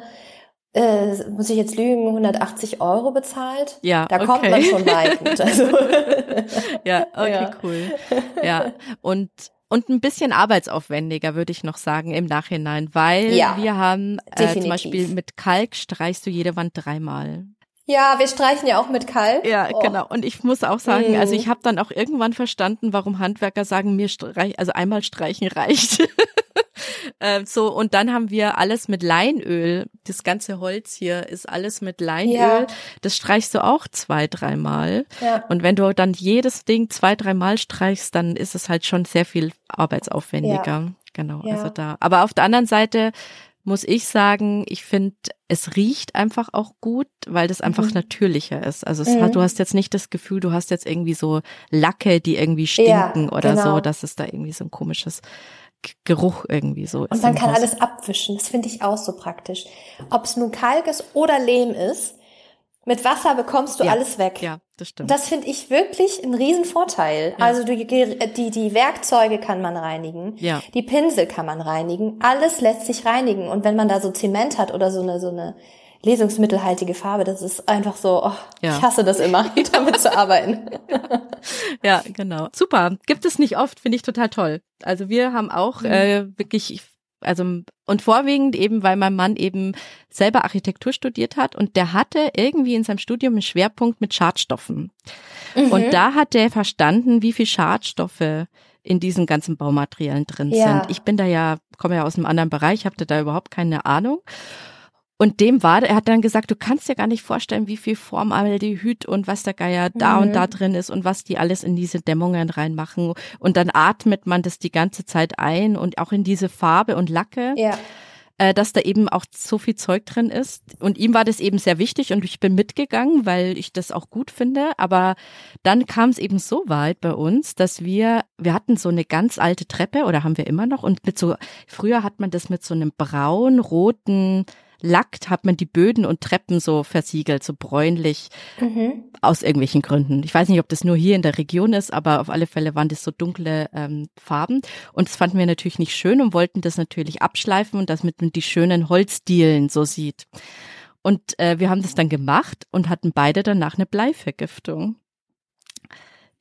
äh, muss ich jetzt lügen, 180 Euro bezahlt. Ja, Da okay. kommt man schon weit <laughs> mit. Also. ja, okay, ja. cool. Ja, und und ein bisschen arbeitsaufwendiger, würde ich noch sagen, im Nachhinein, weil ja, wir haben äh, zum Beispiel mit Kalk streichst du jede Wand dreimal. Ja, wir streichen ja auch mit Kalk. Ja, oh. genau. Und ich muss auch sagen, mm. also ich habe dann auch irgendwann verstanden, warum Handwerker sagen, mir streich, also einmal streichen reicht. <laughs> ähm, so, und dann haben wir alles mit Leinöl. Das ganze Holz hier ist alles mit Leinöl. Ja. Das streichst du auch zwei, dreimal. Ja. Und wenn du dann jedes Ding zwei, dreimal streichst, dann ist es halt schon sehr viel arbeitsaufwendiger. Ja. Genau, ja. also da. Aber auf der anderen Seite muss ich sagen, ich finde, es riecht einfach auch gut, weil das einfach mhm. natürlicher ist. Also mhm. hat, du hast jetzt nicht das Gefühl, du hast jetzt irgendwie so Lacke, die irgendwie stinken ja, oder genau. so, dass es da irgendwie so ein komisches Geruch irgendwie so ist. Und man kann Haus. alles abwischen. Das finde ich auch so praktisch. Ob es nun Kalk ist oder Lehm ist, mit Wasser bekommst du ja, alles weg. Ja, das stimmt. Das finde ich wirklich ein Riesenvorteil. Ja. Also die, die, die Werkzeuge kann man reinigen, ja. die Pinsel kann man reinigen, alles lässt sich reinigen. Und wenn man da so Zement hat oder so eine, so eine lesungsmittelhaltige Farbe, das ist einfach so, oh, ja. ich hasse das immer, <laughs> damit zu arbeiten. <laughs> ja, genau. Super. Gibt es nicht oft, finde ich total toll. Also wir haben auch mhm. äh, wirklich also und vorwiegend eben, weil mein Mann eben selber Architektur studiert hat und der hatte irgendwie in seinem Studium einen Schwerpunkt mit Schadstoffen. Mhm. Und da hat der verstanden, wie viel Schadstoffe in diesen ganzen Baumaterialien drin ja. sind. Ich bin da ja, komme ja aus einem anderen Bereich, habe da überhaupt keine Ahnung. Und dem war, er hat dann gesagt, du kannst dir gar nicht vorstellen, wie viel Formaldehyd und was der Geier da mhm. und da mhm. drin ist und was die alles in diese Dämmungen reinmachen. Und dann atmet man das die ganze Zeit ein und auch in diese Farbe und Lacke. Ja. Äh, dass da eben auch so viel Zeug drin ist. Und ihm war das eben sehr wichtig und ich bin mitgegangen, weil ich das auch gut finde. Aber dann kam es eben so weit bei uns, dass wir, wir hatten so eine ganz alte Treppe oder haben wir immer noch und mit so, früher hat man das mit so einem braun-roten Lack hat man die Böden und Treppen so versiegelt, so bräunlich, mhm. aus irgendwelchen Gründen. Ich weiß nicht, ob das nur hier in der Region ist, aber auf alle Fälle waren das so dunkle ähm, Farben. Und das fanden wir natürlich nicht schön und wollten das natürlich abschleifen und damit man die schönen Holzdielen so sieht. Und äh, wir haben das dann gemacht und hatten beide danach eine Bleivergiftung.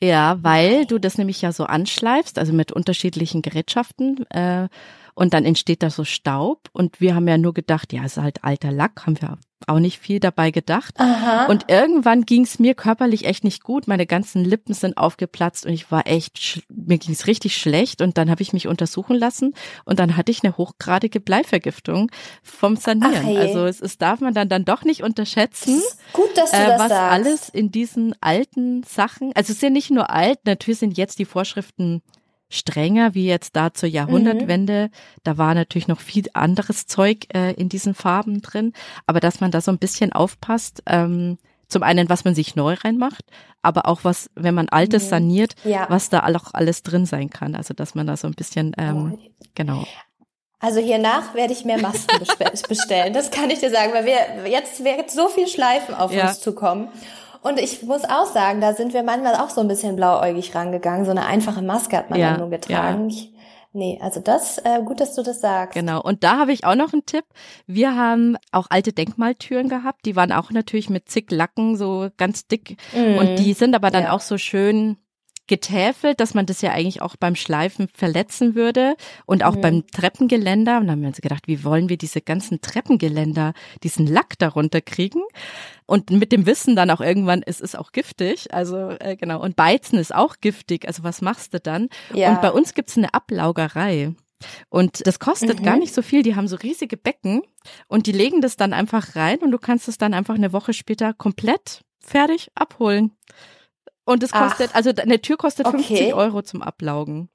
Ja, weil du das nämlich ja so anschleifst, also mit unterschiedlichen Gerätschaften. Äh, und dann entsteht da so Staub und wir haben ja nur gedacht, ja, es ist halt alter Lack, haben wir auch nicht viel dabei gedacht. Aha. Und irgendwann ging es mir körperlich echt nicht gut. Meine ganzen Lippen sind aufgeplatzt und ich war echt, mir ging es richtig schlecht. Und dann habe ich mich untersuchen lassen und dann hatte ich eine hochgradige Bleivergiftung vom Sanieren. Ach. Also es, es darf man dann dann doch nicht unterschätzen, gut, dass du äh, das was sagst. alles in diesen alten Sachen. Also es sind nicht nur alt, natürlich sind jetzt die Vorschriften strenger wie jetzt da zur Jahrhundertwende. Mhm. Da war natürlich noch viel anderes Zeug äh, in diesen Farben drin, aber dass man da so ein bisschen aufpasst, ähm, zum einen, was man sich neu reinmacht, aber auch was, wenn man Altes mhm. saniert, ja. was da auch alles drin sein kann. Also dass man da so ein bisschen, ähm, oh. genau. Also hiernach werde ich mehr Masken <laughs> bestellen. Das kann ich dir sagen, weil wir jetzt wird so viel Schleifen auf ja. uns zukommen. Und ich muss auch sagen, da sind wir manchmal auch so ein bisschen blauäugig rangegangen. So eine einfache Maske hat man ja, dann nur getragen. Ja. Nee, also das, äh, gut, dass du das sagst. Genau. Und da habe ich auch noch einen Tipp. Wir haben auch alte Denkmaltüren gehabt. Die waren auch natürlich mit zig Lacken so ganz dick. Mm. Und die sind aber dann ja. auch so schön getäfelt, dass man das ja eigentlich auch beim Schleifen verletzen würde und auch mhm. beim Treppengeländer. Und dann haben wir uns gedacht, wie wollen wir diese ganzen Treppengeländer, diesen Lack darunter kriegen? Und mit dem Wissen dann auch irgendwann, es ist auch giftig. Also äh, genau. Und Beizen ist auch giftig. Also was machst du dann? Ja. Und bei uns gibt's eine Ablaugerei. Und das kostet mhm. gar nicht so viel. Die haben so riesige Becken und die legen das dann einfach rein und du kannst es dann einfach eine Woche später komplett fertig abholen. Und es kostet, Ach, also eine Tür kostet okay. 50 Euro zum Ablaugen.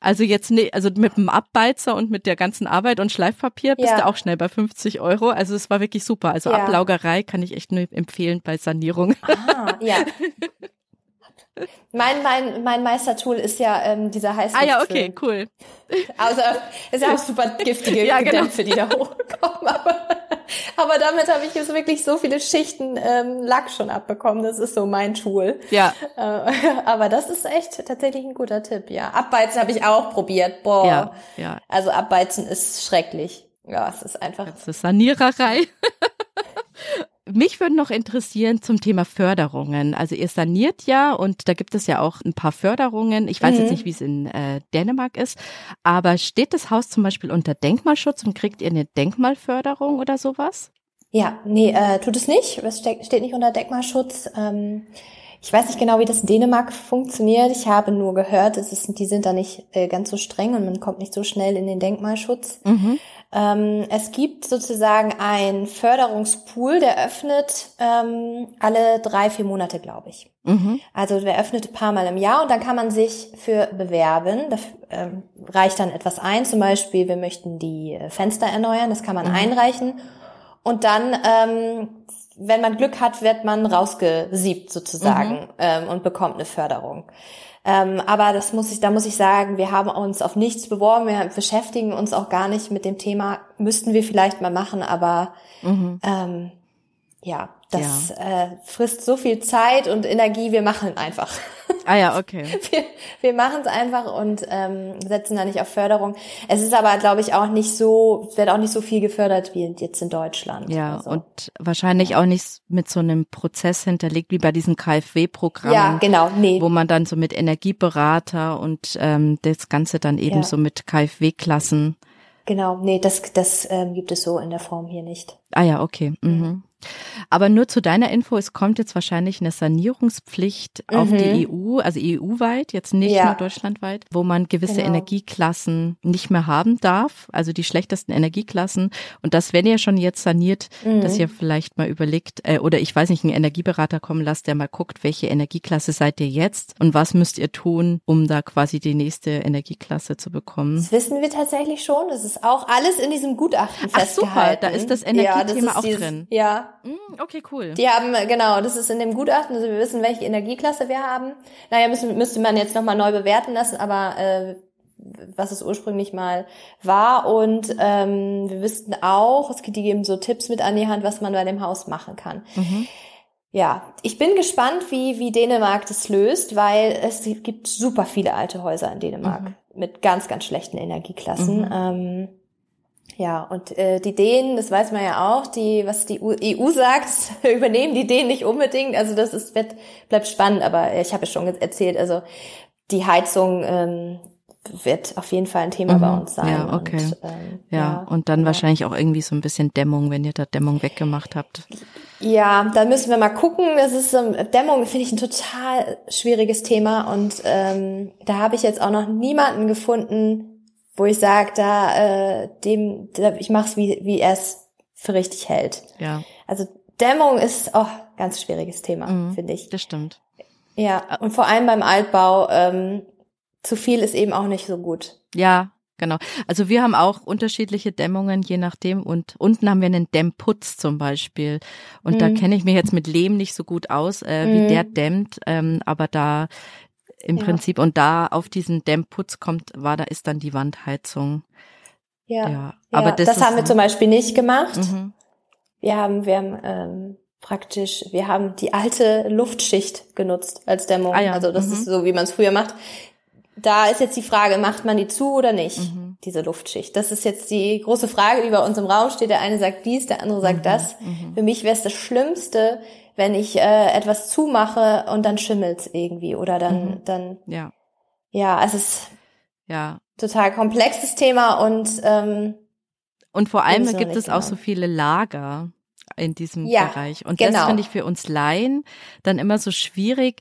Also jetzt ne, also mit dem Abbeizer und mit der ganzen Arbeit und Schleifpapier bist ja. du auch schnell bei 50 Euro. Also es war wirklich super. Also ja. Ablaugerei kann ich echt nur empfehlen bei Sanierung. Ah, ja. <laughs> Mein, mein, mein Meistertool ist ja ähm, dieser heiße. Ah ja, okay, cool. Also es ist ja auch super <laughs> giftige ja, genau. Dämpfe, die da hochkommen. Aber, aber damit habe ich jetzt wirklich so viele Schichten ähm, Lack schon abbekommen. Das ist so mein Tool. Ja. Äh, <laughs> aber das ist echt tatsächlich ein guter Tipp, ja. Abbeizen habe ich auch probiert. Boah. Ja, ja. Also abbeizen ist schrecklich. Ja, es ist einfach. Das ist Saniererei. <laughs> Mich würde noch interessieren zum Thema Förderungen. Also ihr saniert ja und da gibt es ja auch ein paar Förderungen. Ich weiß mhm. jetzt nicht, wie es in äh, Dänemark ist, aber steht das Haus zum Beispiel unter Denkmalschutz und kriegt ihr eine Denkmalförderung oder sowas? Ja, nee, äh, tut es nicht. Es steht, steht nicht unter Denkmalschutz. Ähm, ich weiß nicht genau, wie das in Dänemark funktioniert. Ich habe nur gehört, es ist, die sind da nicht äh, ganz so streng und man kommt nicht so schnell in den Denkmalschutz. Mhm. Ähm, es gibt sozusagen ein Förderungspool, der öffnet ähm, alle drei, vier Monate, glaube ich. Mhm. Also der öffnet ein paar Mal im Jahr und dann kann man sich für bewerben. Da ähm, reicht dann etwas ein, zum Beispiel, wir möchten die Fenster erneuern, das kann man mhm. einreichen. Und dann, ähm, wenn man Glück hat, wird man rausgesiebt sozusagen mhm. ähm, und bekommt eine Förderung. Ähm, aber das muss ich, da muss ich sagen, wir haben uns auf nichts beworben, wir beschäftigen uns auch gar nicht mit dem Thema, müssten wir vielleicht mal machen, aber mhm. ähm, ja, das ja. Äh, frisst so viel Zeit und Energie, wir machen einfach. <laughs> Ah ja, okay. <laughs> Wir, wir machen es einfach und ähm, setzen da nicht auf Förderung. Es ist aber, glaube ich, auch nicht so, wird auch nicht so viel gefördert wie jetzt in Deutschland. Ja, so. und wahrscheinlich auch nicht mit so einem Prozess hinterlegt wie bei diesen KfW-Programmen. Ja, genau, nee. Wo man dann so mit Energieberater und ähm, das Ganze dann eben ja. so mit KfW-Klassen. Genau, nee, das, das ähm, gibt es so in der Form hier nicht. Ah ja, okay. Mhm. Aber nur zu deiner Info, es kommt jetzt wahrscheinlich eine Sanierungspflicht mhm. auf die EU, also EU-weit, jetzt nicht ja. nur deutschlandweit, wo man gewisse genau. Energieklassen nicht mehr haben darf, also die schlechtesten Energieklassen. Und das, wenn ihr schon jetzt saniert, mhm. dass ihr vielleicht mal überlegt, äh, oder ich weiß nicht, einen Energieberater kommen lasst, der mal guckt, welche Energieklasse seid ihr jetzt und was müsst ihr tun, um da quasi die nächste Energieklasse zu bekommen. Das wissen wir tatsächlich schon. Das ist auch alles in diesem Gutachten Ach, festgehalten. Ach super, da ist das Energiethema ja, auch dieses, drin. Ja, okay, cool. Die haben, genau, das ist in dem Gutachten, also wir wissen, welche Energieklasse wir haben. Naja, müssen, müsste man jetzt nochmal neu bewerten lassen, aber äh, was es ursprünglich mal war. Und ähm, wir wüssten auch, es gibt eben so Tipps mit an die Hand, was man bei dem Haus machen kann. Mhm. Ja, ich bin gespannt, wie, wie Dänemark das löst, weil es gibt super viele alte Häuser in Dänemark mhm. mit ganz, ganz schlechten Energieklassen. Mhm. Ähm, ja, und äh, die Dänen, das weiß man ja auch, die, was die EU sagt, <laughs> übernehmen die Dänen nicht unbedingt. Also das ist, wird, bleibt spannend, aber ich habe ja schon erzählt, also die Heizung ähm, wird auf jeden Fall ein Thema mhm. bei uns sein. Ja, okay. Und, ähm, ja, ja, und dann ja. wahrscheinlich auch irgendwie so ein bisschen Dämmung, wenn ihr da Dämmung weggemacht habt. Ja, da müssen wir mal gucken. Das ist ähm, Dämmung finde ich ein total schwieriges Thema und ähm, da habe ich jetzt auch noch niemanden gefunden, wo ich sage, da äh, dem, da, ich mache es wie wie er es für richtig hält. Ja. Also Dämmung ist auch oh, ganz schwieriges Thema, mhm, finde ich. Das stimmt. Ja, und vor allem beim Altbau ähm, zu viel ist eben auch nicht so gut. Ja, genau. Also wir haben auch unterschiedliche Dämmungen, je nachdem. Und unten haben wir einen Dämmputz zum Beispiel. Und mhm. da kenne ich mich jetzt mit Lehm nicht so gut aus, äh, wie mhm. der dämmt. Ähm, aber da im ja. Prinzip und da auf diesen Dämmputz kommt, war da ist dann die Wandheizung. Ja, ja. aber ja, das, das haben wir zum Beispiel nicht gemacht. Mhm. Wir haben, wir haben ähm, praktisch, wir haben die alte Luftschicht genutzt als Dämmung. Ah. Also das mhm. ist so, wie man es früher macht da ist jetzt die Frage, macht man die zu oder nicht, mhm. diese Luftschicht? Das ist jetzt die große Frage, die bei uns im Raum steht. Der eine sagt dies, der andere sagt mhm. das. Mhm. Für mich wäre es das Schlimmste, wenn ich äh, etwas zumache und dann schimmelt irgendwie oder dann, mhm. dann, ja, ja, es ist ja total komplexes Thema und ähm, und vor allem gibt es genau. auch so viele Lager in diesem ja, Bereich und genau. das finde ich für uns Laien dann immer so schwierig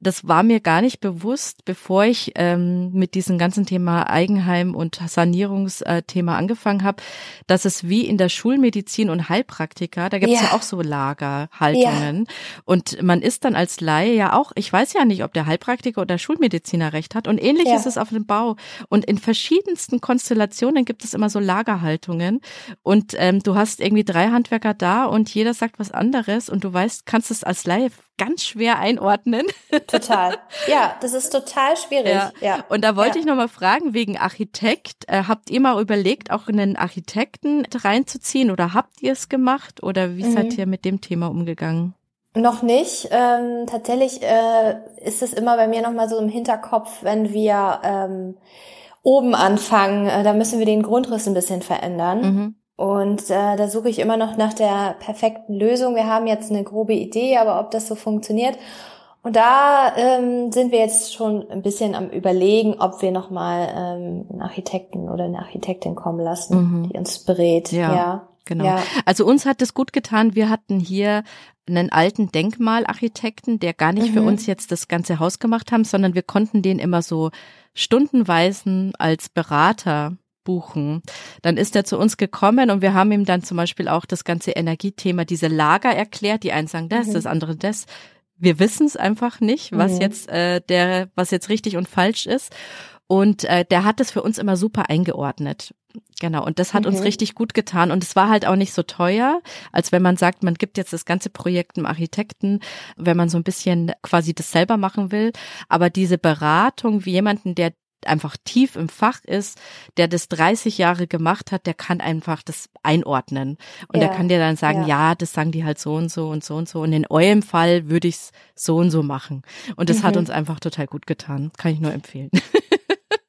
das war mir gar nicht bewusst, bevor ich ähm, mit diesem ganzen Thema Eigenheim und Sanierungsthema angefangen habe, dass es wie in der Schulmedizin und Heilpraktika, da gibt es ja. ja. auch so Lagerhaltungen. Ja. Und man ist dann als Laie ja auch, ich weiß ja nicht, ob der Heilpraktiker oder Schulmediziner recht hat. Und ähnlich ja. ist es auf dem Bau. Und in verschiedensten Konstellationen gibt es immer so Lagerhaltungen. Und ähm, du hast irgendwie drei Handwerker da und jeder sagt was anderes und du weißt, kannst es als Laie ganz schwer einordnen. <laughs> Total. Ja, das ist total schwierig. Ja. ja. Und da wollte ja. ich noch mal fragen wegen Architekt. Äh, habt ihr mal überlegt, auch einen Architekten reinzuziehen oder habt ihr es gemacht oder wie mhm. seid ihr mit dem Thema umgegangen? Noch nicht. Ähm, tatsächlich äh, ist es immer bei mir noch mal so im Hinterkopf, wenn wir ähm, oben anfangen, äh, da müssen wir den Grundriss ein bisschen verändern. Mhm. Und äh, da suche ich immer noch nach der perfekten Lösung. Wir haben jetzt eine grobe Idee, aber ob das so funktioniert. Und da ähm, sind wir jetzt schon ein bisschen am Überlegen, ob wir nochmal ähm, einen Architekten oder eine Architektin kommen lassen, mhm. die uns berät. Ja, ja. genau. Ja. Also uns hat es gut getan. Wir hatten hier einen alten Denkmalarchitekten, der gar nicht mhm. für uns jetzt das ganze Haus gemacht haben, sondern wir konnten den immer so stundenweisen als Berater buchen. Dann ist er zu uns gekommen und wir haben ihm dann zum Beispiel auch das ganze Energiethema, diese Lager erklärt. Die einen sagen das, mhm. das andere das. Wir wissen es einfach nicht, was mhm. jetzt äh, der, was jetzt richtig und falsch ist. Und äh, der hat das für uns immer super eingeordnet. Genau, und das hat mhm. uns richtig gut getan. Und es war halt auch nicht so teuer, als wenn man sagt, man gibt jetzt das ganze Projekt einem Architekten, wenn man so ein bisschen quasi das selber machen will. Aber diese Beratung wie jemanden, der einfach tief im Fach ist, der das 30 Jahre gemacht hat, der kann einfach das einordnen. Und ja, der kann dir dann sagen, ja. ja. das sagen die halt so und so und so und so. Und in eurem Fall würde ich es so und so machen. Und das mhm. hat uns einfach total gut getan. Kann ich nur empfehlen.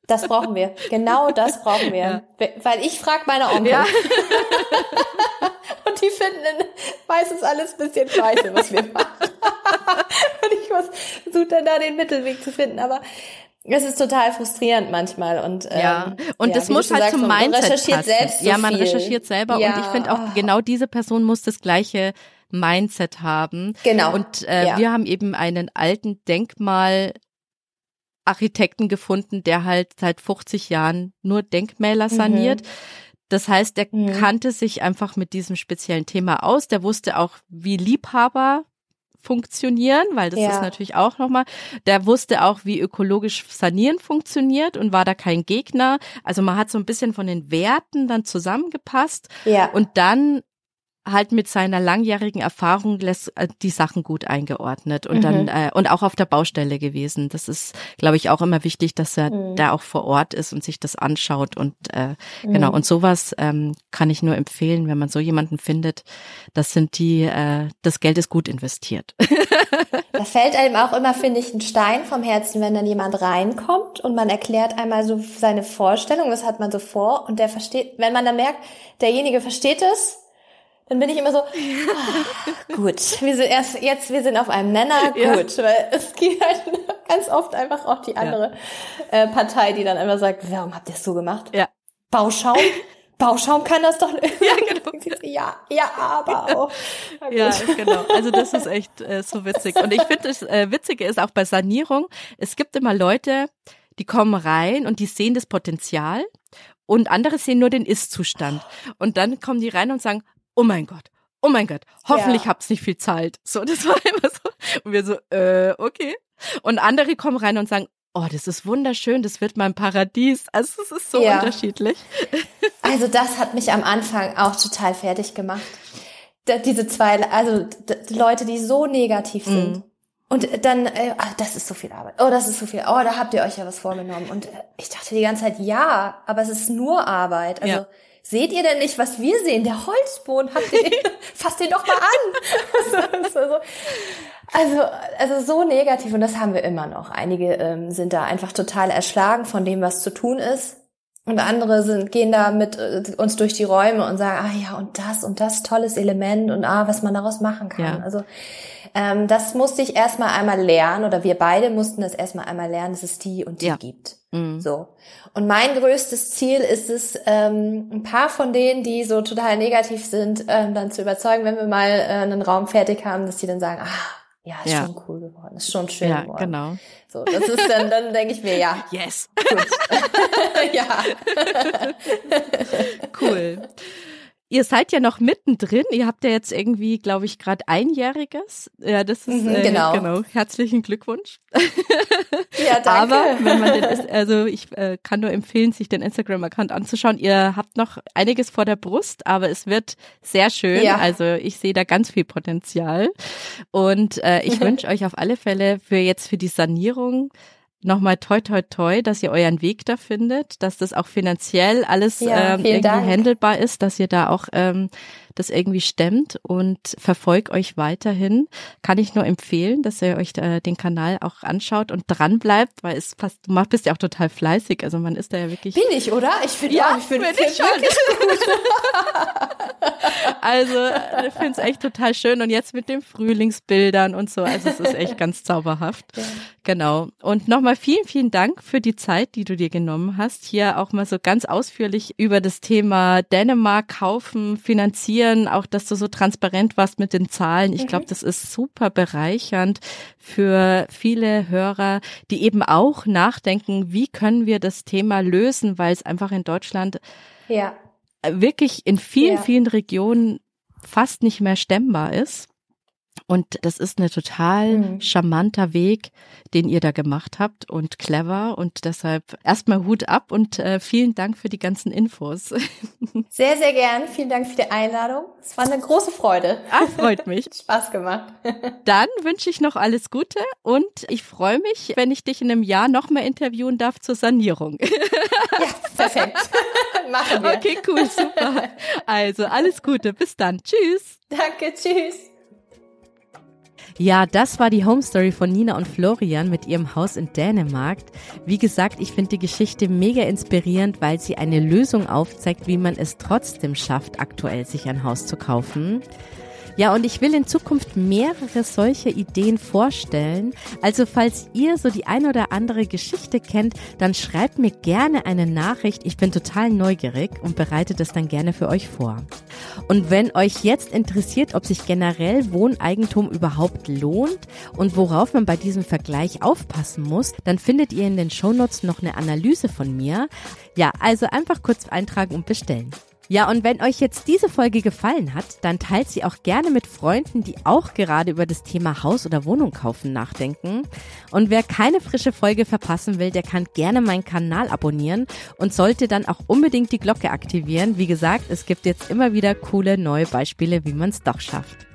Das brauchen wir. Genau das brauchen wir. Ja. Weil ich frage meine Onkel. Ja. <laughs> Und die finden meistens alles ein bisschen scheiße, was wir machen. <laughs> Und ich muss versuche dann da den Mittelweg zu finden. Aber es ist total frustrierend manchmal und ähm, ja und ja, das muss halt sagst, zum Mindset recherchiert passen. selbst so ja man viel. recherchiert selber ja. und ich finde auch genau diese Person muss das gleiche Mindset haben genau und äh, ja. wir haben eben einen alten Denkmal Architekten gefunden der halt seit 50 Jahren nur Denkmäler mhm. saniert mhm. Das heißt, der mhm. kannte sich einfach mit diesem speziellen Thema aus. Der wusste auch, wie Liebhaber funktionieren, weil das ja. ist natürlich auch nochmal, der wusste auch, wie ökologisch Sanieren funktioniert und war da kein Gegner. Also man hat so ein bisschen von den Werten dann zusammengepasst ja. und dann halt mit seiner langjährigen Erfahrung lässt äh, die Sachen gut eingeordnet und mhm. dann äh, und auch auf der Baustelle gewesen. Das ist, glaube ich, auch immer wichtig, dass er mhm. da auch vor Ort ist und sich das anschaut und äh, mhm. genau und sowas ähm, kann ich nur empfehlen, wenn man so jemanden findet. Das sind die, äh, das Geld ist gut investiert. <laughs> da fällt einem auch immer, finde ich, ein Stein vom Herzen, wenn dann jemand reinkommt und man erklärt einmal so seine Vorstellung, was hat man so vor und der versteht, wenn man dann merkt, derjenige versteht es dann bin ich immer so, ah, <laughs> gut, wir sind erst jetzt, wir sind auf einem Nenner, gut, ja. weil es geht halt <laughs> ganz oft einfach auch die andere ja. äh, Partei, die dann einfach sagt, warum habt ihr es so gemacht? Ja. Bauschaum? <laughs> Bauschaum kann das doch. Ja, genau. ja, ja, aber auch. Ja, genau. Also das ist echt äh, so witzig. Und ich finde, das äh, Witzige ist auch bei Sanierung, es gibt immer Leute, die kommen rein und die sehen das Potenzial und andere sehen nur den Ist-Zustand. Und dann kommen die rein und sagen, oh mein Gott, oh mein Gott, hoffentlich ja. hab's nicht viel Zeit. So, <laughs> das war immer so. Und wir so, äh, okay. Und andere kommen rein und sagen, oh, das ist wunderschön, das wird mein Paradies. Also es ist so ja. unterschiedlich. <laughs> Also das hat mich am Anfang auch total fertig gemacht. diese zwei, also Leute, die so negativ mm. sind. Mm. Und dann, äh, ach, das ist so viel Arbeit. Oh, das ist so viel. Oh, da habt ihr euch ja was vorgenommen. Und ich dachte die ganze Zeit, ja, aber es ist nur Arbeit. Also ja. Seht ihr denn nicht, was wir sehen? Der Holzboden, ihr den, <laughs> fasst den doch mal an. <laughs> also, also, also so negativ und das haben wir immer noch. Einige ähm, sind da einfach total erschlagen von dem, was zu tun ist. Und andere sind, gehen da mit äh, uns durch die Räume und sagen, ah ja, und das und das tolles Element und ah, was man daraus machen kann. Ja. Also ähm, das musste ich erstmal einmal lernen oder wir beide mussten das erstmal einmal lernen, dass es die und die ja. gibt. Mhm. So. Und mein größtes Ziel ist es, ähm, ein paar von denen, die so total negativ sind, ähm, dann zu überzeugen, wenn wir mal äh, einen Raum fertig haben, dass die dann sagen, ah, ja, ist ja. schon cool geworden, ist schon schön ja, geworden. genau. So, das ist dann, dann denke ich mir, ja. <laughs> Yes. Gut. <laughs> ja. cool. Ihr seid ja noch mittendrin. Ihr habt ja jetzt irgendwie, glaube ich, gerade einjähriges. Ja, das ist mhm, genau. Äh, genau. Herzlichen Glückwunsch. <laughs> Ja, danke. Aber wenn man den, also ich äh, kann nur empfehlen, sich den Instagram-Account anzuschauen. Ihr habt noch einiges vor der Brust, aber es wird sehr schön. Ja. Also ich sehe da ganz viel Potenzial und äh, ich <laughs> wünsche euch auf alle Fälle für jetzt für die Sanierung nochmal toi toi toi, dass ihr euren Weg da findet, dass das auch finanziell alles ja, ähm, irgendwie Dank. handelbar ist, dass ihr da auch ähm, das irgendwie stemmt und verfolgt euch weiterhin. Kann ich nur empfehlen, dass ihr euch äh, den Kanal auch anschaut und dran bleibt, weil es passt, du bist ja auch total fleißig, also man ist da ja wirklich. Bin ich, oder? Ich finde ja, ich finde find ich schon. <laughs> also ich finde es echt total schön und jetzt mit den Frühlingsbildern und so, also es ist echt ganz zauberhaft. Ja. Genau. Und nochmal vielen, vielen Dank für die Zeit, die du dir genommen hast, hier auch mal so ganz ausführlich über das Thema Dänemark kaufen, finanzieren, auch dass du so transparent warst mit den Zahlen. Ich mhm. glaube, das ist super bereichernd für viele Hörer, die eben auch nachdenken, wie können wir das Thema lösen, weil es einfach in Deutschland ja. wirklich in vielen, ja. vielen Regionen fast nicht mehr stemmbar ist. Und das ist ein total mhm. charmanter Weg, den ihr da gemacht habt und clever. Und deshalb erstmal Hut ab und äh, vielen Dank für die ganzen Infos. <laughs> Sehr, sehr gern. Vielen Dank für die Einladung. Es war eine große Freude. Ah, freut mich. <laughs> Spaß gemacht. <laughs> Dann wünsche ich noch alles Gute und ich freue mich, wenn ich dich in einem Jahr noch mal interviewen darf zur Sanierung. Ja, perfekt. Machen wir. Okay, cool, super. Also alles Gute. Bis dann. Tschüss. Danke, tschüss. Ja, das war die Home Story von Nina und Florian mit ihrem Haus in Dänemark. Wie gesagt, ich finde die Geschichte mega inspirierend, weil sie eine Lösung aufzeigt, wie man es trotzdem schafft, aktuell sich ein Haus zu kaufen. Ja, und ich will in Zukunft mehrere solche Ideen vorstellen. Also falls ihr so die ein oder andere Geschichte kennt, dann schreibt mir gerne eine Nachricht. Ich bin total neugierig und bereite das dann gerne für euch vor. Und wenn euch jetzt interessiert, ob sich generell Wohneigentum überhaupt lohnt und worauf man bei diesem Vergleich aufpassen muss, dann findet ihr in den Shownotes noch eine Analyse von mir. Ja, also einfach kurz eintragen und bestellen. Ja, und wenn euch jetzt diese Folge gefallen hat, dann teilt sie auch gerne mit Freunden, die auch gerade über das Thema Haus oder Wohnung kaufen nachdenken. Und wer keine frische Folge verpassen will, der kann gerne meinen Kanal abonnieren und sollte dann auch unbedingt die Glocke aktivieren. Wie gesagt, es gibt jetzt immer wieder coole neue Beispiele, wie man es doch schafft.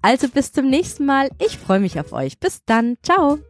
Also bis zum nächsten Mal. Ich freue mich auf euch. Bis dann. Ciao.